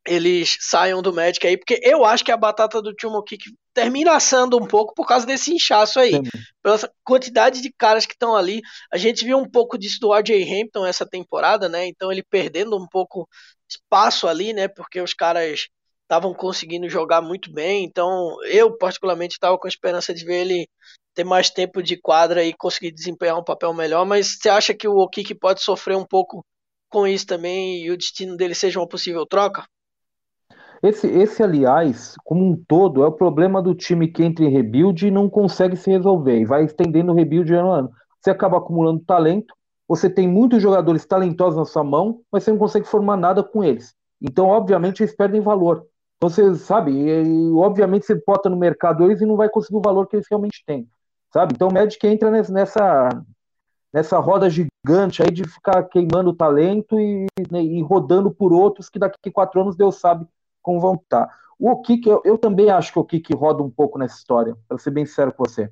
eles saiam do Magic aí, porque eu acho que a batata do Chumo Kick termina assando um pouco por causa desse inchaço aí. Sim. Pela quantidade de caras que estão ali. A gente viu um pouco disso do RJ Hampton essa temporada, né? Então ele perdendo um pouco espaço ali, né? Porque os caras estavam conseguindo jogar muito bem. Então eu, particularmente, estava com a esperança de ver ele ter mais tempo de quadra e conseguir desempenhar um papel melhor. Mas você acha que o Okiki pode sofrer um pouco com isso também e o destino dele seja uma possível troca? Esse, esse, aliás, como um todo, é o problema do time que entra em rebuild e não consegue se resolver, e vai estendendo o rebuild ano a ano. Você acaba acumulando talento, você tem muitos jogadores talentosos na sua mão, mas você não consegue formar nada com eles. Então, obviamente, eles perdem valor. Então, você sabe, e, obviamente você bota no mercado eles e não vai conseguir o valor que eles realmente têm. Sabe? Então, o Magic entra nessa, nessa roda gigante aí de ficar queimando o talento e, né, e, rodando por outros que daqui a quatro anos Deus sabe como vão estar. O Kik, eu, eu, também acho que o Kik roda um pouco nessa história, para ser bem sincero com você.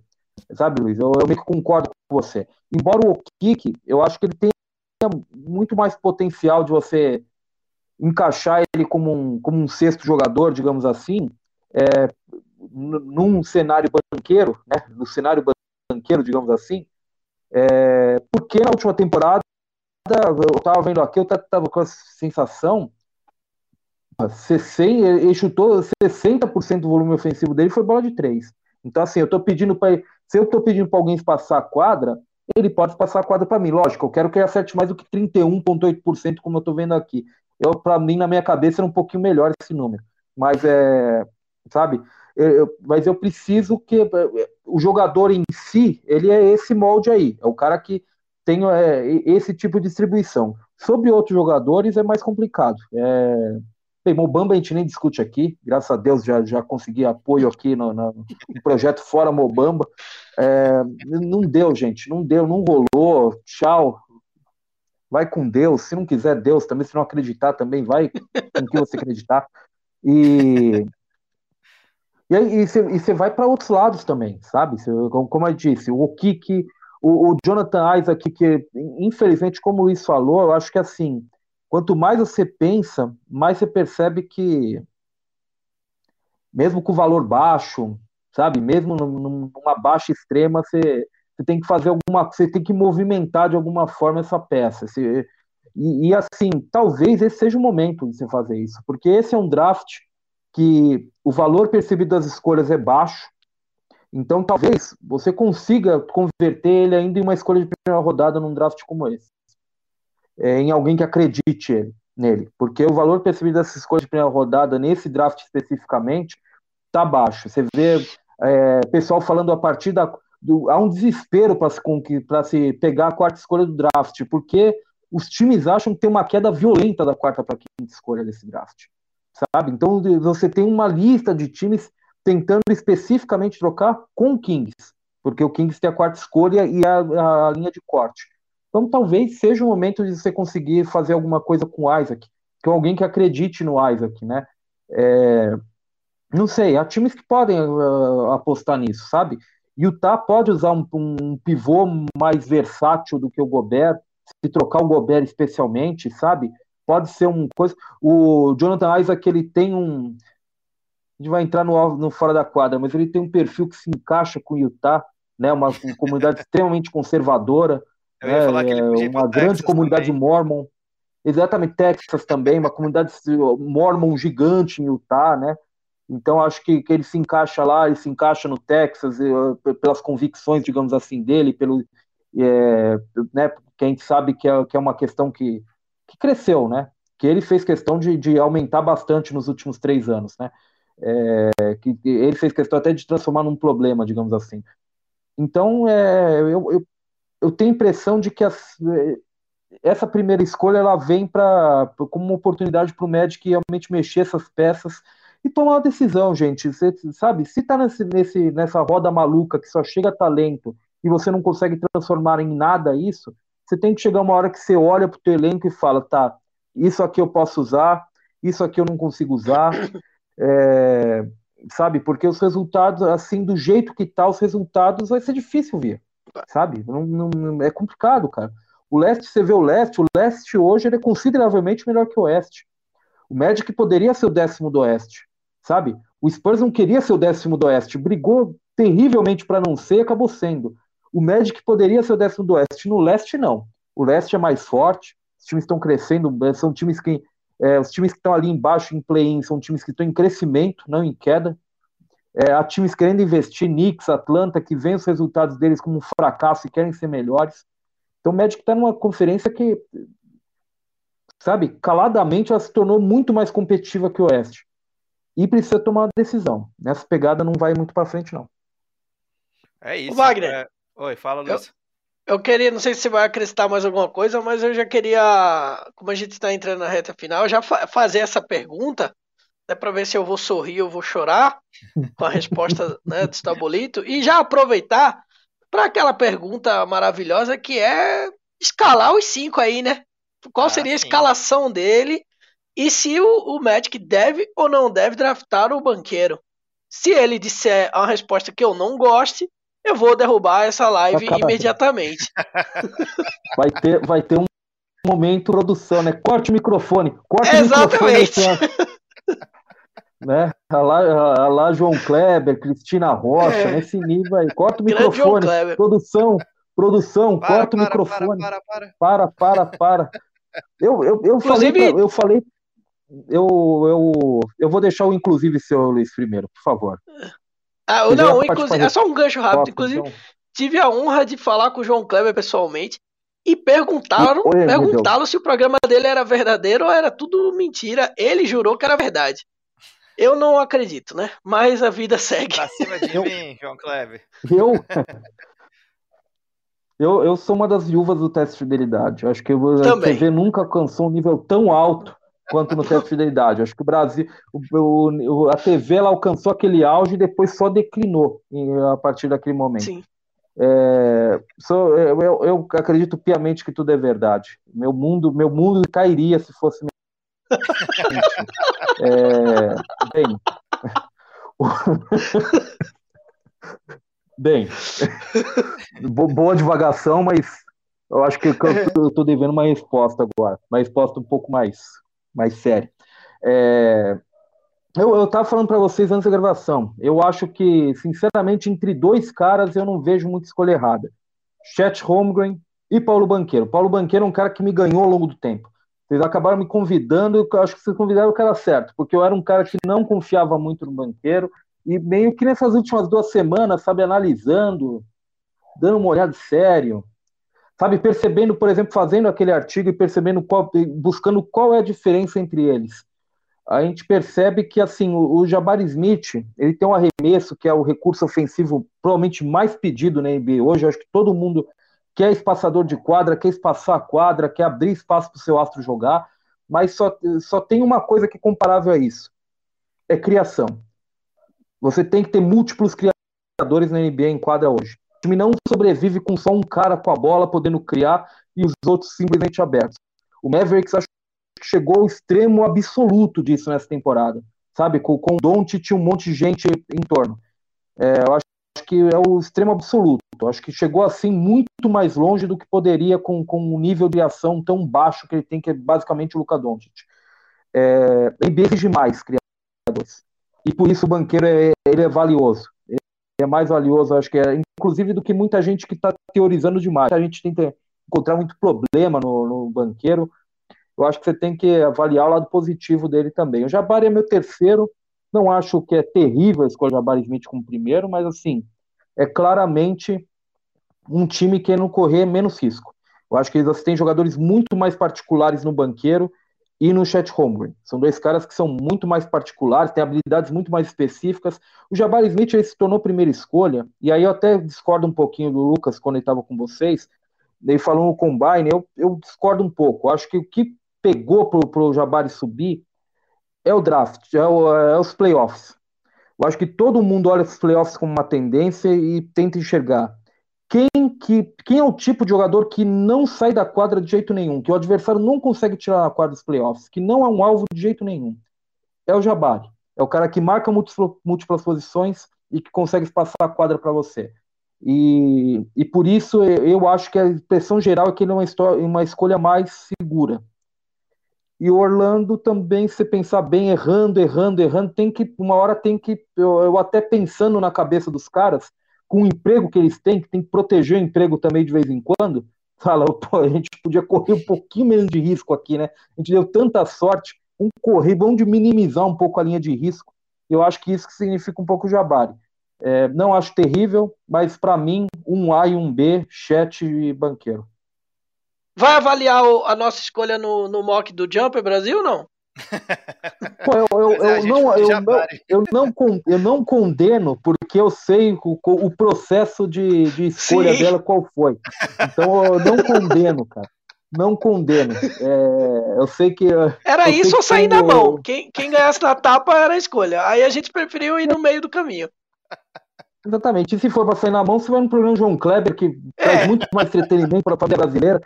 Sabe, Luiz? Eu, eu meio que concordo com você. Embora o Kik, eu acho que ele tem muito mais potencial de você encaixar ele como um, como um sexto jogador, digamos assim, é, num cenário banqueiro, né, no cenário banqueiro, digamos assim, é, porque na última temporada, eu estava vendo aqui, eu estava com a sensação, 60, ele chutou 60% do volume ofensivo dele foi bola de três. Então, assim, eu estou pedindo para se eu estou pedindo para alguém passar a quadra, ele pode passar a quadra para mim. Lógico, eu quero que ele acerte mais do que 31,8%, como eu estou vendo aqui. Eu, para mim, na minha cabeça, era um pouquinho melhor esse número. Mas é, sabe? Eu, mas eu preciso que o jogador em si, ele é esse molde aí, é o cara que tem é, esse tipo de distribuição. Sobre outros jogadores é mais complicado. É... Bem, Mobamba a gente nem discute aqui, graças a Deus já, já consegui apoio aqui no, no, no projeto Fora Mobamba. É... Não deu, gente, não deu, não rolou. Tchau. Vai com Deus, se não quiser Deus também, se não acreditar também, vai com que você acreditar. E e você vai para outros lados também, sabe? Cê, como eu disse, o Kiki, o, o, Jonathan Isaac, que infelizmente, como o Luiz falou, eu acho que assim, quanto mais você pensa, mais você percebe que, mesmo com o valor baixo, sabe? Mesmo numa baixa extrema, você, você tem que fazer alguma, você tem que movimentar de alguma forma essa peça. E, e assim, talvez esse seja o momento de você fazer isso, porque esse é um draft que o valor percebido das escolhas é baixo, Então, talvez você consiga converter ele ainda em uma escolha de primeira rodada num draft como esse. É, em alguém que acredite ele, nele. Porque o valor percebido dessa escolha de primeira rodada, nesse draft especificamente, está baixo. Você vê é, pessoal falando a partir da. Do, há um desespero para se, pegar a quarta escolha do draft, porque os times acham que tem uma queda violenta da quarta para quinta escolha desse draft. Sabe? Então você tem uma lista de times tentando especificamente trocar com o Kings, porque o Kings tem a quarta escolha e a, a linha de corte. Então talvez seja o momento de você conseguir fazer alguma coisa com o Isaac, com alguém que acredite no Isaac, né? É, não sei, há times que podem uh, apostar nisso, sabe? Utah pode usar um, um, pivô mais versátil do que o Gobert, se trocar o Gobert especialmente, sabe? Pode ser um coisa. O Jonathan Isaac ele tem um a gente vai entrar no, no fora da quadra, mas ele tem um perfil que se encaixa com o Utah, né? Uma, uma comunidade extremamente conservadora, né? É, uma grande comunidade também. mormon, exatamente Texas também, uma comunidade mormon gigante em Utah, né? Então acho que, que ele se encaixa lá, ele se encaixa no Texas pelas convicções, digamos assim, dele, pelo é, né? Que a gente sabe que é, que é uma questão que, que cresceu, né? Que ele fez questão de, de aumentar bastante nos últimos três anos, né? é, que ele fez questão até de transformar num problema, digamos assim. Então, é, eu, eu, eu tenho a impressão de que as, essa primeira escolha ela vem para como uma oportunidade para o Magic realmente mexer essas peças e tomar uma decisão, gente. Você sabe, se está nesse, nesse, nessa roda maluca que só chega talento e você não consegue transformar em nada isso, você tem que chegar uma hora que você olha para o teu elenco e fala, tá, isso aqui eu posso usar, isso aqui eu não consigo usar, é, sabe? Porque os resultados, assim, do jeito que tá, os resultados vai ser difícil ver, sabe? Não, não, é complicado, cara. O leste, você vê o leste, o leste hoje ele é consideravelmente melhor que o oeste. O Magic poderia ser o décimo do oeste, sabe? O Spurs não queria ser o décimo do oeste, brigou terrivelmente para não ser, acabou sendo. O Magic poderia ser o décimo do oeste, no leste não. O leste é mais forte, os times estão crescendo, são times que é, os times que estão ali embaixo em play-in são times que estão em crescimento, não em queda. É, há times querendo investir, Knicks, Atlanta, que vêem os resultados deles como um fracasso e querem ser melhores. Então o Magic está numa conferência que, sabe, caladamente ela se tornou muito mais competitiva que o Oeste. E precisa tomar uma decisão. Nessa pegada não vai muito para frente, não. É isso. O Wagner. É... Oi, fala, Luiz. Eu queria, não sei se você vai acrescentar mais alguma coisa, mas eu já queria, como a gente está entrando na reta final, já fa fazer essa pergunta, né, para ver se eu vou sorrir ou vou chorar com a resposta né, do Stabolito, e já aproveitar para aquela pergunta maravilhosa que é escalar os cinco aí, né? Qual ah, seria a sim. escalação dele e se o, o Magic deve ou não deve draftar o banqueiro? Se ele disser uma resposta que eu não goste, eu vou derrubar essa live imediatamente. Vai ter, vai ter um momento produção, né? Corte o microfone. Corte Exatamente. o microfone. né? A lá, a lá João Kleber, Cristina Rocha, é. nesse nível aí. Corta o microfone. Produção, produção, para, corta para, o microfone. Para, para, para. Para, para, para. Eu, eu, eu falei, pra, eu falei, eu, eu, eu vou deixar o inclusive seu, Luiz, primeiro, por favor. Ah, não, inclusive, é só um gancho rápido. inclusive, então. tive a honra de falar com o João Kleber pessoalmente e perguntaram, perguntaram se o programa dele era verdadeiro ou era tudo mentira. Ele jurou que era verdade. Eu não acredito, né? Mas a vida segue. Pra cima de eu, mim, João Kleber. Eu, eu, eu sou uma das viúvas do teste de fidelidade. Eu acho que a TV nunca alcançou um nível tão alto quanto no teste de fidelidade. Acho que o Brasil, o, o, a TV ela alcançou aquele auge e depois só declinou em, a partir daquele momento. Sim. É, sou, eu, eu, acredito piamente que tudo é verdade. Meu mundo, meu mundo cairia se fosse. é, bem, bem, boa divagação, mas eu acho que eu estou devendo uma resposta agora, uma resposta um pouco mais mais sério. É, eu, estava falando para vocês antes da gravação. Eu acho que, sinceramente, entre dois caras eu não vejo muita escolha errada. Chet Holmgren e Paulo Banqueiro. Paulo Banqueiro é um cara que me ganhou ao longo do tempo. Vocês acabaram me convidando, eu acho que vocês convidaram o cara certo, porque eu era um cara que não confiava muito no banqueiro, e meio que nessas últimas duas semanas, sabe, analisando, dando uma olhada sério, sabe, percebendo, por exemplo, fazendo aquele artigo e percebendo qual, buscando qual é a diferença entre eles. A gente percebe que assim o, o Jabari Smith ele tem um arremesso que é o recurso ofensivo provavelmente mais pedido na NBA hoje. Acho que todo mundo quer espaçador de quadra, quer espaçar a quadra, quer abrir espaço para o seu astro jogar, mas só, só tem uma coisa que é comparável a isso: é criação. Você tem que ter múltiplos criadores na NBA em quadra hoje. Time não sobrevive com só um cara com a bola podendo criar e os outros simplesmente abertos. O Mavericks acho que chegou ao extremo absoluto disso nessa temporada, sabe? Com, com o Doncic tinha um monte de gente em torno. É, eu acho que é o extremo absoluto. Eu acho que chegou assim muito mais longe do que poderia com, com um nível de ação tão baixo que ele tem, que é basicamente o Luka Doncic. É, ele exige mais criadores. E por isso o banqueiro é, ele é valioso é mais valioso, acho que é, inclusive, do que muita gente que está teorizando demais. A gente que encontrar muito problema no, no, banqueiro. Eu acho que você tem que avaliar o lado positivo dele também. O Jabari é meu terceiro. Não acho que é terrível a escolha do Jabari Smith como primeiro, mas assim, é claramente um time que não correr menos risco. Eu acho que você tem jogadores muito mais particulares no banqueiro e no Chet Holmgren. São dois caras que são muito mais particulares, têm habilidades muito mais específicas. O Jabari Smith ele se tornou primeira escolha, e aí eu até discordo um pouquinho do Lucas quando ele estava com vocês, ele falou no Combine, eu, eu discordo um pouco. Acho que o que pegou para o Jabari subir é o draft, é, o, é os playoffs. Eu acho que todo mundo olha os playoffs como uma tendência e tenta enxergar quem, que, quem é o tipo de jogador que não sai da quadra de jeito nenhum, que o adversário não consegue tirar na quadra dos playoffs, que não é um alvo de jeito nenhum? É o Jabari. É o cara que marca múltiplas posições e que consegue passar a quadra para você. E, e por isso eu acho que a impressão geral é que ele é uma, história, uma escolha mais segura. E o Orlando também, se pensar bem, errando, errando, errando, tem que, uma hora tem que, eu, eu até pensando na cabeça dos caras, com o emprego que eles têm, que tem que proteger o emprego também de vez em quando, fala, pô, a gente podia correr um pouquinho menos de risco aqui, né? A gente deu tanta sorte, vamos correr, vamos minimizar um pouco a linha de risco. Eu acho que isso que significa um pouco o Jabari. É, não acho terrível, mas para mim, um A e um B, chat e banqueiro. Vai avaliar a nossa escolha no, no mock do Jumper Brasil ou não? Pô, eu, eu, eu, é, não, eu, não, eu, não, eu não condeno, porque eu sei o, o processo de, de escolha Sim. dela qual foi. Então eu não condeno, cara. Não condeno. É, eu sei que. Era isso ou sair na mão. Quem, quem ganhasse na tapa era a escolha. Aí a gente preferiu ir no meio do caminho. Exatamente. E se for pra sair na mão, você vai no programa João Kleber, que é. traz muito mais entretenimento para a família brasileira,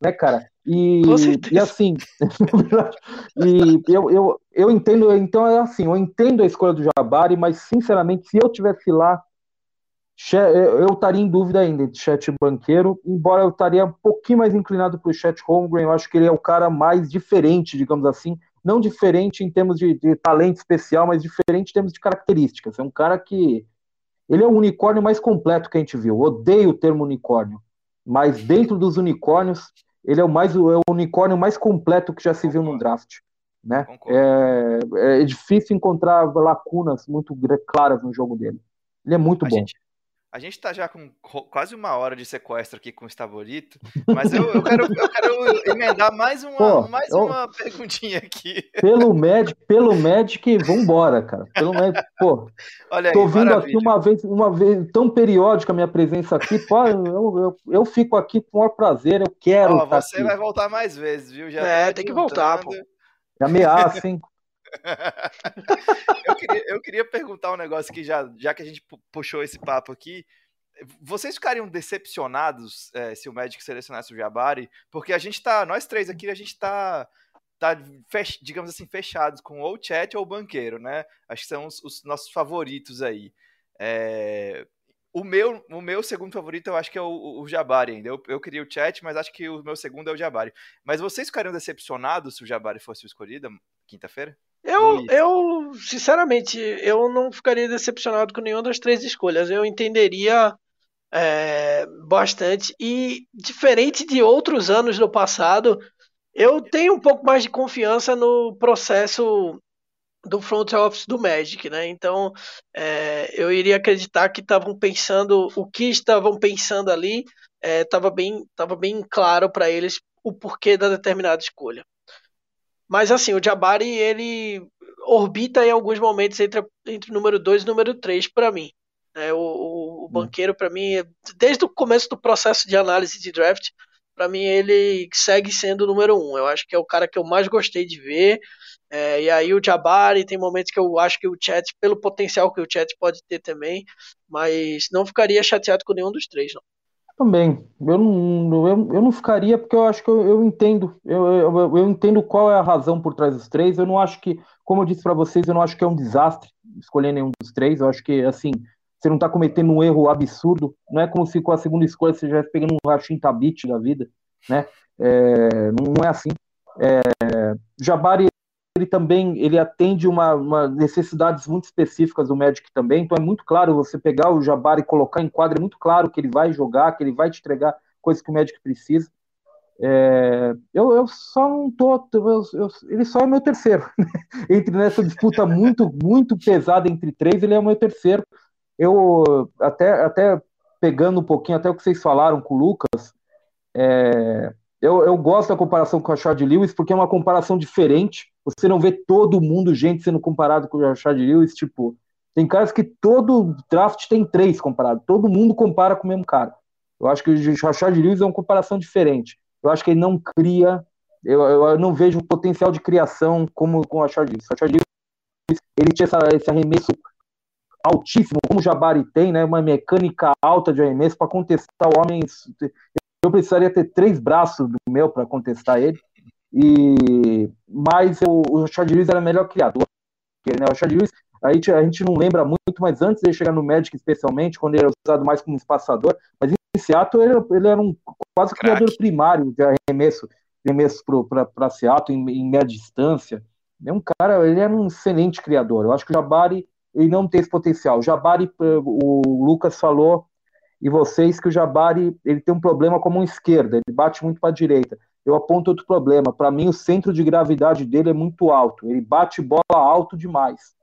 né, cara? E, e assim, e eu, eu, eu entendo, então é assim, eu entendo a escolha do Jabari, mas sinceramente, se eu tivesse lá, eu estaria em dúvida ainda de Chet Banqueiro, embora eu estaria um pouquinho mais inclinado para o Chet Holmgren, eu acho que ele é o cara mais diferente, digamos assim, não diferente em termos de, de talento especial, mas diferente em termos de características. É um cara que ele é o unicórnio mais completo que a gente viu. Eu odeio o termo unicórnio, mas dentro dos unicórnios, ele é o mais é o unicórnio mais completo que já se viu no draft. Né? É, é, difícil encontrar lacunas muito claras no jogo dele. Ele é muito a bom. Gente, a gente tá já com quase uma hora de sequestro aqui com o Estabolito, mas eu, eu, quero, eu quero emendar mais uma, Pô, mais eu, uma perguntinha aqui. Pelo Magic, pelo Magic, vambora, cara. Pelo Magic, pô. Olha aí, tô vindo maravilha. aqui uma vez, uma vez tão periódica a minha presença aqui, pô, eu, eu, eu fico aqui com o maior prazer, eu quero. Ó, você aqui. vai voltar mais vezes, viu? Já é, tem que voltar, pô. Ameaça, hein? eu, queria, eu, queria, perguntar um negócio aqui, já, já que a gente puxou esse papo aqui. Vocês ficariam decepcionados é, se o Magic selecionasse o Jabari? Porque a gente tá, nós três aqui, a gente tá, tá fech, digamos assim, fechados com ou o Chat ou o Banqueiro, né? Acho que são os, os nossos favoritos aí. É, o meu, o meu segundo favorito eu acho que é o, o Jabari ainda. Eu, eu queria o Chat, mas acho que o meu segundo é o Jabari. Mas vocês ficariam decepcionados se o Jabari fosse o escolhido quinta-feira? Eu, eu, sinceramente, eu não ficaria decepcionado com nenhuma das três escolhas. Eu entenderia é, bastante. E, diferente de outros anos do passado, eu tenho um pouco mais de confiança no processo do front office do Magic, né? Então é, eu iria acreditar que estavam pensando o que estavam pensando ali estava é, bem tava bem claro para eles o porquê da determinada escolha. Mas assim, o Jabari ele orbita em alguns momentos entre, entre o número 2 e o número 3 para mim. É, o, o, o hum. banqueiro, para mim, desde o começo do processo de análise de draft, para mim ele segue sendo o número um. Eu acho que é o cara que eu mais gostei de ver. É, e aí o Jabari tem momentos que eu acho que o Chat, pelo potencial que o Chat pode ter também, mas não ficaria chateado com nenhum dos três, não. Também. Eu não, eu, eu não ficaria, porque eu acho que eu, eu entendo. Eu, eu, eu, entendo qual é a razão por trás dos três. Eu não acho que, como eu disse para vocês, eu não acho que é um desastre escolher nenhum dos três. Eu acho que, assim, você não está cometendo um erro absurdo. Não é como se com a segunda escolha você estivesse pegando um Rashim Tabit da vida, né? É, não é assim. É, Jabari ele também ele atende uma, uma, necessidades muito específicas do Magic também, então é muito claro você pegar o Jabari e colocar em quadra, é muito claro que ele vai jogar, que ele vai te entregar coisas que o Magic precisa. É, eu, eu só não tô. Eu, eu, ele só é meu terceiro. entre nessa disputa muito, muito pesada entre três, ele é o meu terceiro. Eu até, até pegando um pouquinho, até o que vocês falaram com o Lucas, é, eu, eu gosto da comparação com a Chad Lewis, porque é uma comparação diferente. Você não vê todo mundo, gente, sendo comparado com o Chad Lewis. Tipo, tem caras que todo draft tem três comparados. Todo mundo compara com o mesmo cara. Eu acho que o Rashad Lewis é uma comparação diferente. Eu acho que ele não cria, eu, eu não vejo o potencial de criação como com o Rashad Lewis. O Rashad Lewis, ele tinha essa, esse arremesso altíssimo, como o Jabari tem, né, uma mecânica alta de arremesso para contestar homens eu precisaria ter três braços do meu para contestar ele. E mas o, o Chad Lewis era melhor criador. Porque, né, o Chad Lewis, a gente, a gente não lembra muito, mas antes de chegar no Magic, especialmente, quando ele era usado mais como espaçador, mas em Seattle ele, ele era um quase Crack. criador primário de arremesso, arremesso para Seattle em, em média distância. É um cara, ele era um excelente criador. Eu acho que o Jabari ele não tem esse potencial. O Jabari, o Lucas falou e vocês que o Jabari ele tem um problema com a mão esquerda, ele bate muito para a direita. Eu aponto outro problema. Para mim, o centro de gravidade dele é muito alto. Ele bate bola alto demais.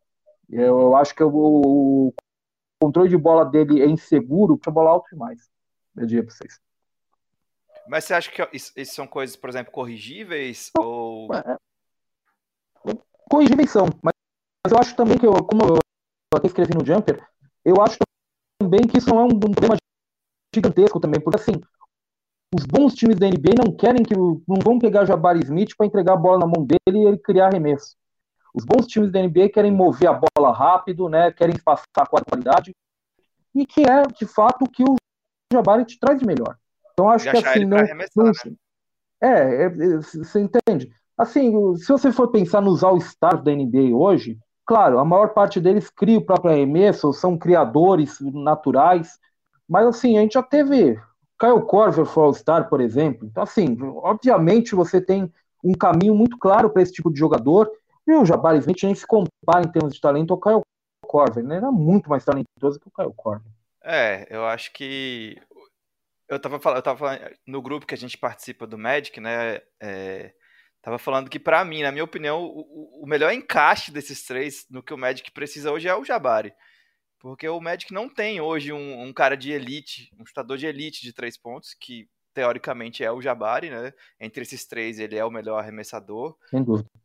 Eu, eu acho que o, o, controle de bola dele é inseguro, porque a bola alto demais. Eu diria para vocês. Mas você acha que isso, isso, são coisas, por exemplo, corrigíveis? Não, ou... É, corrigíveis são, mas eu acho também que, eu, como eu até escrevi no Jumper, eu acho também que isso não é um, um problema gigantesco também, porque assim, os bons times da NBA não querem que não vão pegar Jabari Smith para entregar a bola na mão dele e ele criar arremesso. Os bons times da NBA querem mover a bola rápido, né? Querem passar com a qualidade e que é de fato o que o Jabari te traz de melhor. Então acho que assim não, não né? é, é, é, você entende? Assim, se você for pensar nos All-Stars da NBA hoje, claro, a maior parte deles cria o próprio arremesso, são criadores naturais, mas assim, a gente já teve Kyle Korver for All-Star, por exemplo. Então, assim, obviamente você tem um caminho muito claro para esse tipo de jogador. E o Jabari Smith nem se compara em termos de talento ao Kyle Korver, né? Ele era muito mais talentoso que o Kyle Korver. É, eu acho que eu tava falando, eu tava falando no grupo que a gente participa do Magic, né? É, tava falando que para mim, na minha opinião, o, o melhor encaixe desses três no que o Magic precisa hoje é o Jabari. Porque o Magic não tem hoje um, um, cara de elite, um chutador de elite de três pontos, que teoricamente é o Jabari, né? Entre esses três, ele é o melhor arremessador,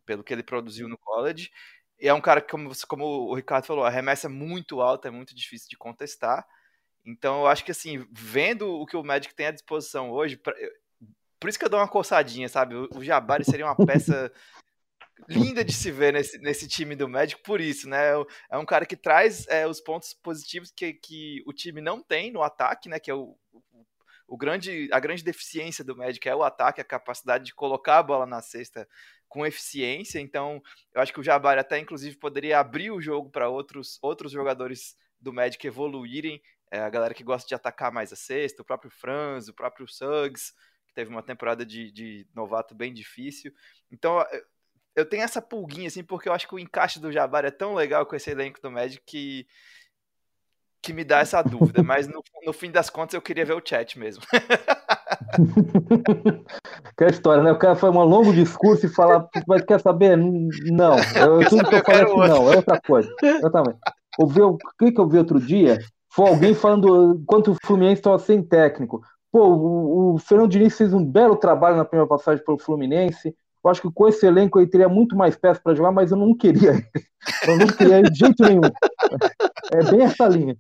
pelo que ele produziu no college. E é um cara que, como, como o Ricardo falou, arremessa muito alto, é muito difícil de contestar. Então, eu acho que, assim, vendo o que o Magic tem à disposição hoje, pra, por isso que eu dou uma coçadinha, sabe? O Jabari seria uma peça linda de se ver nesse, nesse time do Magic por isso, né? É um cara que traz é, os pontos positivos que, que o time não tem no ataque, né? Que é o, o grande, a grande deficiência do Magic é o ataque, a capacidade de colocar a bola na cesta com eficiência. Então, eu acho que o Jabari até inclusive poderia abrir o jogo para outros, outros jogadores do Magic evoluírem. É, a galera que gosta de atacar mais a cesta, o próprio Franz, o próprio Suggs, que teve uma temporada de, de novato bem difícil. Então, eu tenho essa pulguinha, assim, porque eu acho que o encaixe do Jabari é tão legal com esse elenco do Magic que, que me dá essa dúvida. Mas no, no fim das contas eu queria ver o chat mesmo. Aquela história, né? O cara faz um longo discurso e fala, mas quer saber? Não, eu, tudo que eu falei aqui não, é outra coisa. Eu também. o que, que eu vi outro dia? Foi alguém falando quanto o Fluminense estava sem técnico. Pô, o, o Fernando Diniz fez um belo trabalho na primeira passagem pelo Fluminense. Eu acho que com esse elenco ele teria muito mais peças para jogar, mas eu não queria. Eu não queria de jeito nenhum. É bem essa linha.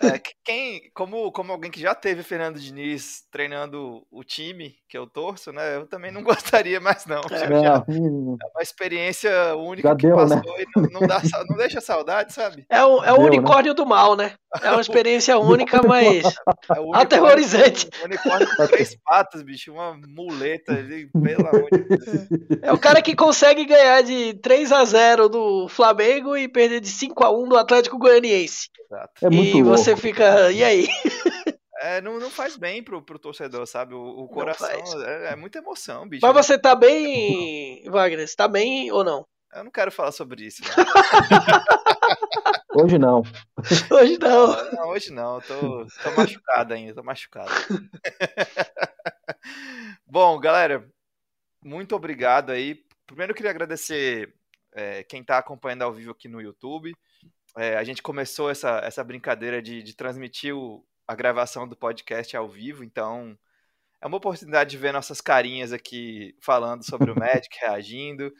É, quem, como, como alguém que já teve Fernando Diniz treinando o time que eu torço, né? Eu também não gostaria mais, não. É, já, é uma experiência única já que deu, passou né? e não, não, dá, não deixa saudade, sabe? É o, é o deu, né? unicórnio né? do mal, né? É uma experiência única, mas é aterrorizante. Um unicórnio com três patas, bicho, uma muleta ali, pelo amor de Deus. É o cara que consegue ganhar de 3 a 0 do Flamengo e perder de 5 a 1 do Atlético Goianiense. Exato. É muito e louco. Você fica, e aí? É, não, não faz bem pro, pro torcedor, sabe? O, o coração é, é, muita emoção, bicho. Mas você tá bem, Wagner? Você tá bem ou não? Eu não quero falar sobre isso. Né? hoje não. Hoje não. não hoje não. Tô, tô machucado ainda, tô machucado. Bom, galera, muito obrigado aí. Primeiro eu queria agradecer é, quem está acompanhando ao vivo aqui no YouTube. É, a gente começou essa, essa brincadeira de, de transmitir o, a gravação do podcast ao vivo, então é uma oportunidade de ver nossas carinhas aqui falando sobre o Magic, reagindo.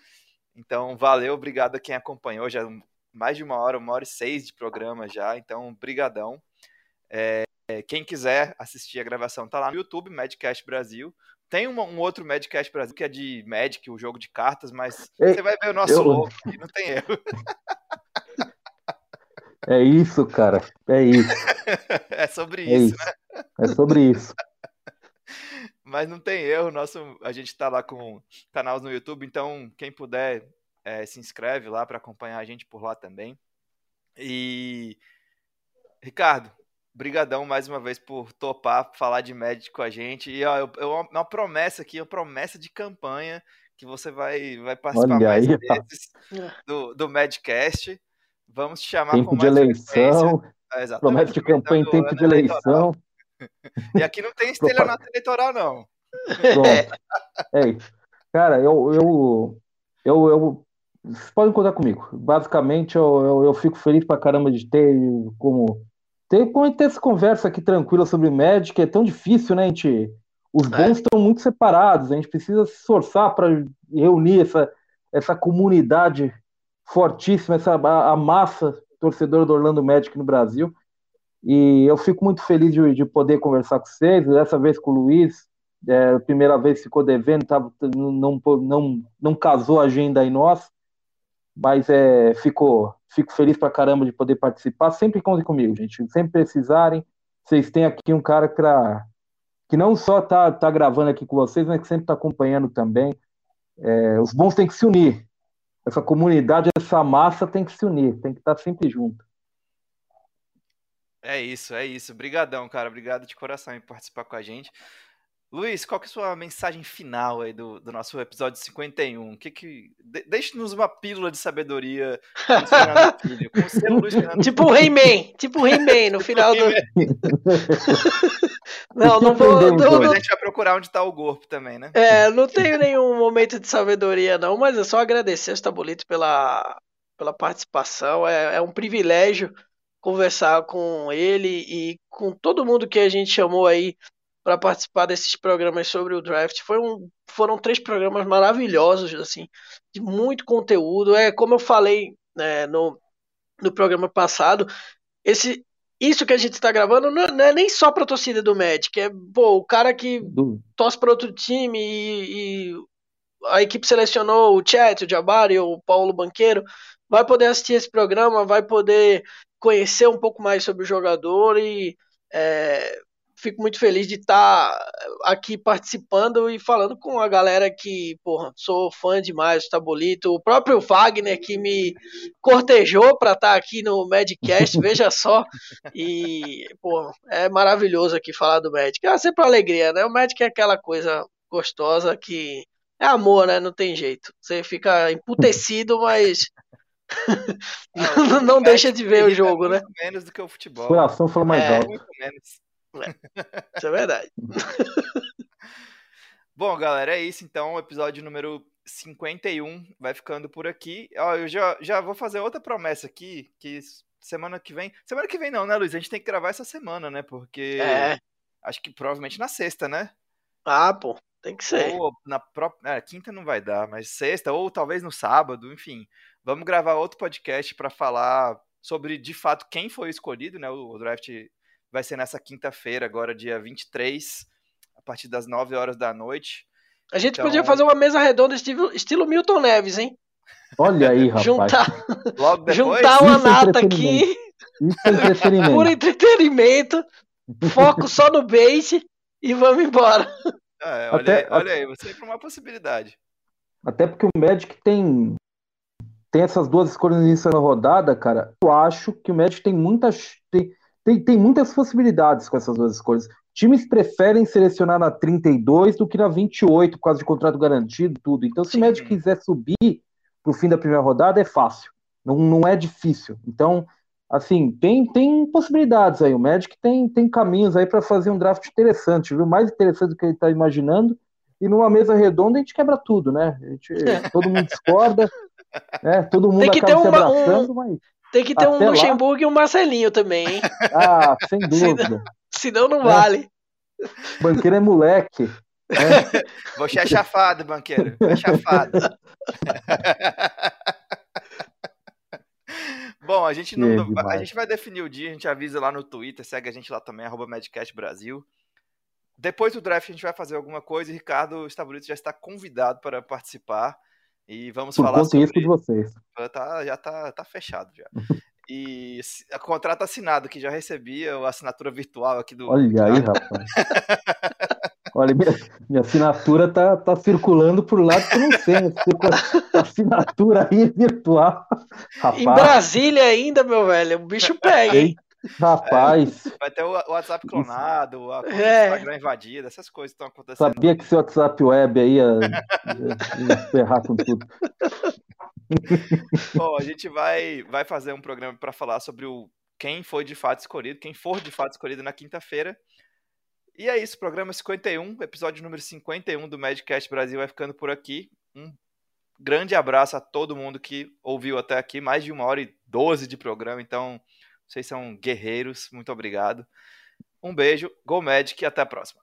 Então, valeu, obrigado a quem acompanhou. Já mais de uma hora, uma hora e seis de programa já, então, brigadão. É, quem quiser assistir a gravação tá lá no YouTube, Madcast Brasil. Tem um, um outro Madcast Brasil que é de Magic, o jogo de cartas, mas Ei, você vai ver o nosso eu... logo não tem erro. É isso, cara. É isso. é sobre é isso, isso, né? É sobre isso. Mas não tem erro, nosso, a gente está lá com canais no YouTube, então quem puder é, se inscreve lá para acompanhar a gente por lá também. E Ricardo, brigadão mais uma vez por topar falar de Magic com a gente. E ó, eu, eu, uma promessa aqui, uma promessa de campanha que você vai, vai participar Olha mais aí, vezes do, do Madcast. Vamos te chamar tempo com de eleição. É, promessa de campanha em tempo de eleição. E aqui não tem estelionato eleitoral, não. Pronto. É isso. Cara, eu, eu, eu, eu, vocês podem contar comigo. Basicamente, eu, eu, eu, fico feliz pra caramba de ter como ter, como ter essa conversa aqui tranquila sobre Magic. É tão difícil, né? A gente, os bons é. estão muito separados. A gente precisa se esforçar para reunir essa, essa comunidade fortíssima, essa, a, a massa torcedora do Orlando Magic no Brasil. E eu fico muito feliz de, de poder conversar com vocês. Dessa vez com o Luiz, é, primeira vez ficou devendo, tava, não, não, não casou a agenda aí nós, mas é, ficou, fico feliz pra caramba de poder participar. Sempre contem comigo, gente. Sempre precisarem, vocês têm aqui um cara pra, que não só tá, tá gravando aqui com vocês, mas que sempre tá acompanhando também. É, os bons têm que se unir. Essa comunidade, essa massa tem que se unir, tem que estar sempre junto. É isso, é isso. Obrigadão, cara. Obrigado de coração em participar com a gente. Luiz, qual que é a sua mensagem final aí do, do nosso episódio 51? Que que, de, Deixe-nos uma pílula de sabedoria Filho, Tipo o He-Man, tipo o He-Man no final do... não, não vou... Não, Depois a gente vai procurar onde está o corpo também, né? É, não tenho nenhum momento de sabedoria não, mas é só agradecer ao Stabulito pela, pela participação. É, é um privilégio conversar com ele e com todo mundo que a gente chamou aí para participar desses programas sobre o draft. Foi um, foram três programas maravilhosos, assim, de muito conteúdo. É como eu falei né, no, no programa passado, esse isso que a gente está gravando não, não, é nem só para a torcida do Magic, é pô, o cara que torce para outro time e, e, a equipe selecionou o Chat, o Jabari, o Paulo Banqueiro, vai poder assistir esse programa, vai poder conhecer um pouco mais sobre o jogador e é, fico muito feliz de estar tá aqui participando e falando com a galera que, porra, sou fã demais do Tabolito, o próprio Wagner que me cortejou para estar tá aqui no Madcast, veja só. E, porra, é maravilhoso aqui falar do Magic. É sempre uma alegria, né? O Magic é aquela coisa gostosa que é amor, né? Não tem jeito. Você fica emputecido, mas não, não deixa de ver o jogo, né? Menos do que o futebol. O coração foi mais é, alto. Muito menos. É, isso é verdade. Bom, galera, é isso então. O episódio número 51 vai ficando por aqui. Ó, eu já, já vou fazer outra promessa aqui, que semana que vem. Semana que vem não, né, Luiz? A gente tem que gravar essa semana, né? Porque. É. Acho que provavelmente na sexta, né? Ah, pô, tem que ser. Ou na própria. É, quinta não vai dar, mas sexta, ou talvez no sábado, enfim. Vamos gravar outro podcast para falar sobre, de fato, quem foi escolhido, né? O draft vai ser nessa quinta-feira, agora, dia 23, a partir das 9 horas da noite. A gente então... podia fazer uma mesa redonda estilo, estilo Milton Neves, hein? Olha aí, rapaz. Juntar, juntar uma nata aqui. Isso é entretenimento. Por entretenimento. Foco só no base e vamos embora. É, olha, até, aí, olha aí, você para uma possibilidade. Até porque o Magic tem tem essas duas escolhas da rodada, cara. Eu acho que o Magic tem muitas tem, tem, tem muitas possibilidades com essas duas escolhas. Times preferem selecionar na 32 do que na 28 por causa de contrato garantido, tudo. Então, se Sim. o Magic quiser subir para o fim da primeira rodada, é fácil. Não, não é difícil. Então, assim, tem, tem possibilidades aí. O Magic tem, tem caminhos aí para fazer um draft interessante, viu? Mais interessante do que ele está imaginando. E numa mesa redonda a gente quebra tudo, né? A gente, todo mundo discorda, né? Todo mundo tem que acaba ter uma, se abraçando, um, mas. Tem que ter um Luxemburgo lá... e um Marcelinho também, hein? Ah, sem dúvida. Senão não vale. Banqueiro é moleque. Né? Você é chafado, banqueiro. É chafado. Bom, a gente não, a gente vai definir o dia, a gente avisa lá no Twitter, segue a gente lá também, arroba Brasil. Depois do draft a gente vai fazer alguma coisa e Ricardo Stabolito já está convidado para participar. E vamos Por falar sobre... de vocês. Tá, já tá, tá fechado já. E a contrato assinado, que já recebi a assinatura virtual aqui do. Olha aí, rapaz. Olha, minha, minha, assinatura tá, tá circulando por lá que eu não sei. Né? Assinatura aí virtual. Rapaz. Em Brasília ainda, meu velho. O bicho pega, hein? Rapaz. É, vai ter o WhatsApp clonado, a é. Instagram invadida, essas coisas estão acontecendo. Sabia que seu WhatsApp web aí ia, ia, ia ferrar com tudo. Bom, a gente vai, vai fazer um programa para falar sobre o quem foi de fato escolhido, quem for de fato escolhido na quinta-feira. E é isso, programa 51, episódio número 51 do Madcast Brasil vai ficando por aqui. Um grande abraço a todo mundo que ouviu até aqui, mais de uma hora e doze de programa, então vocês são guerreiros, muito obrigado. Um beijo, Go Magic e até a próxima.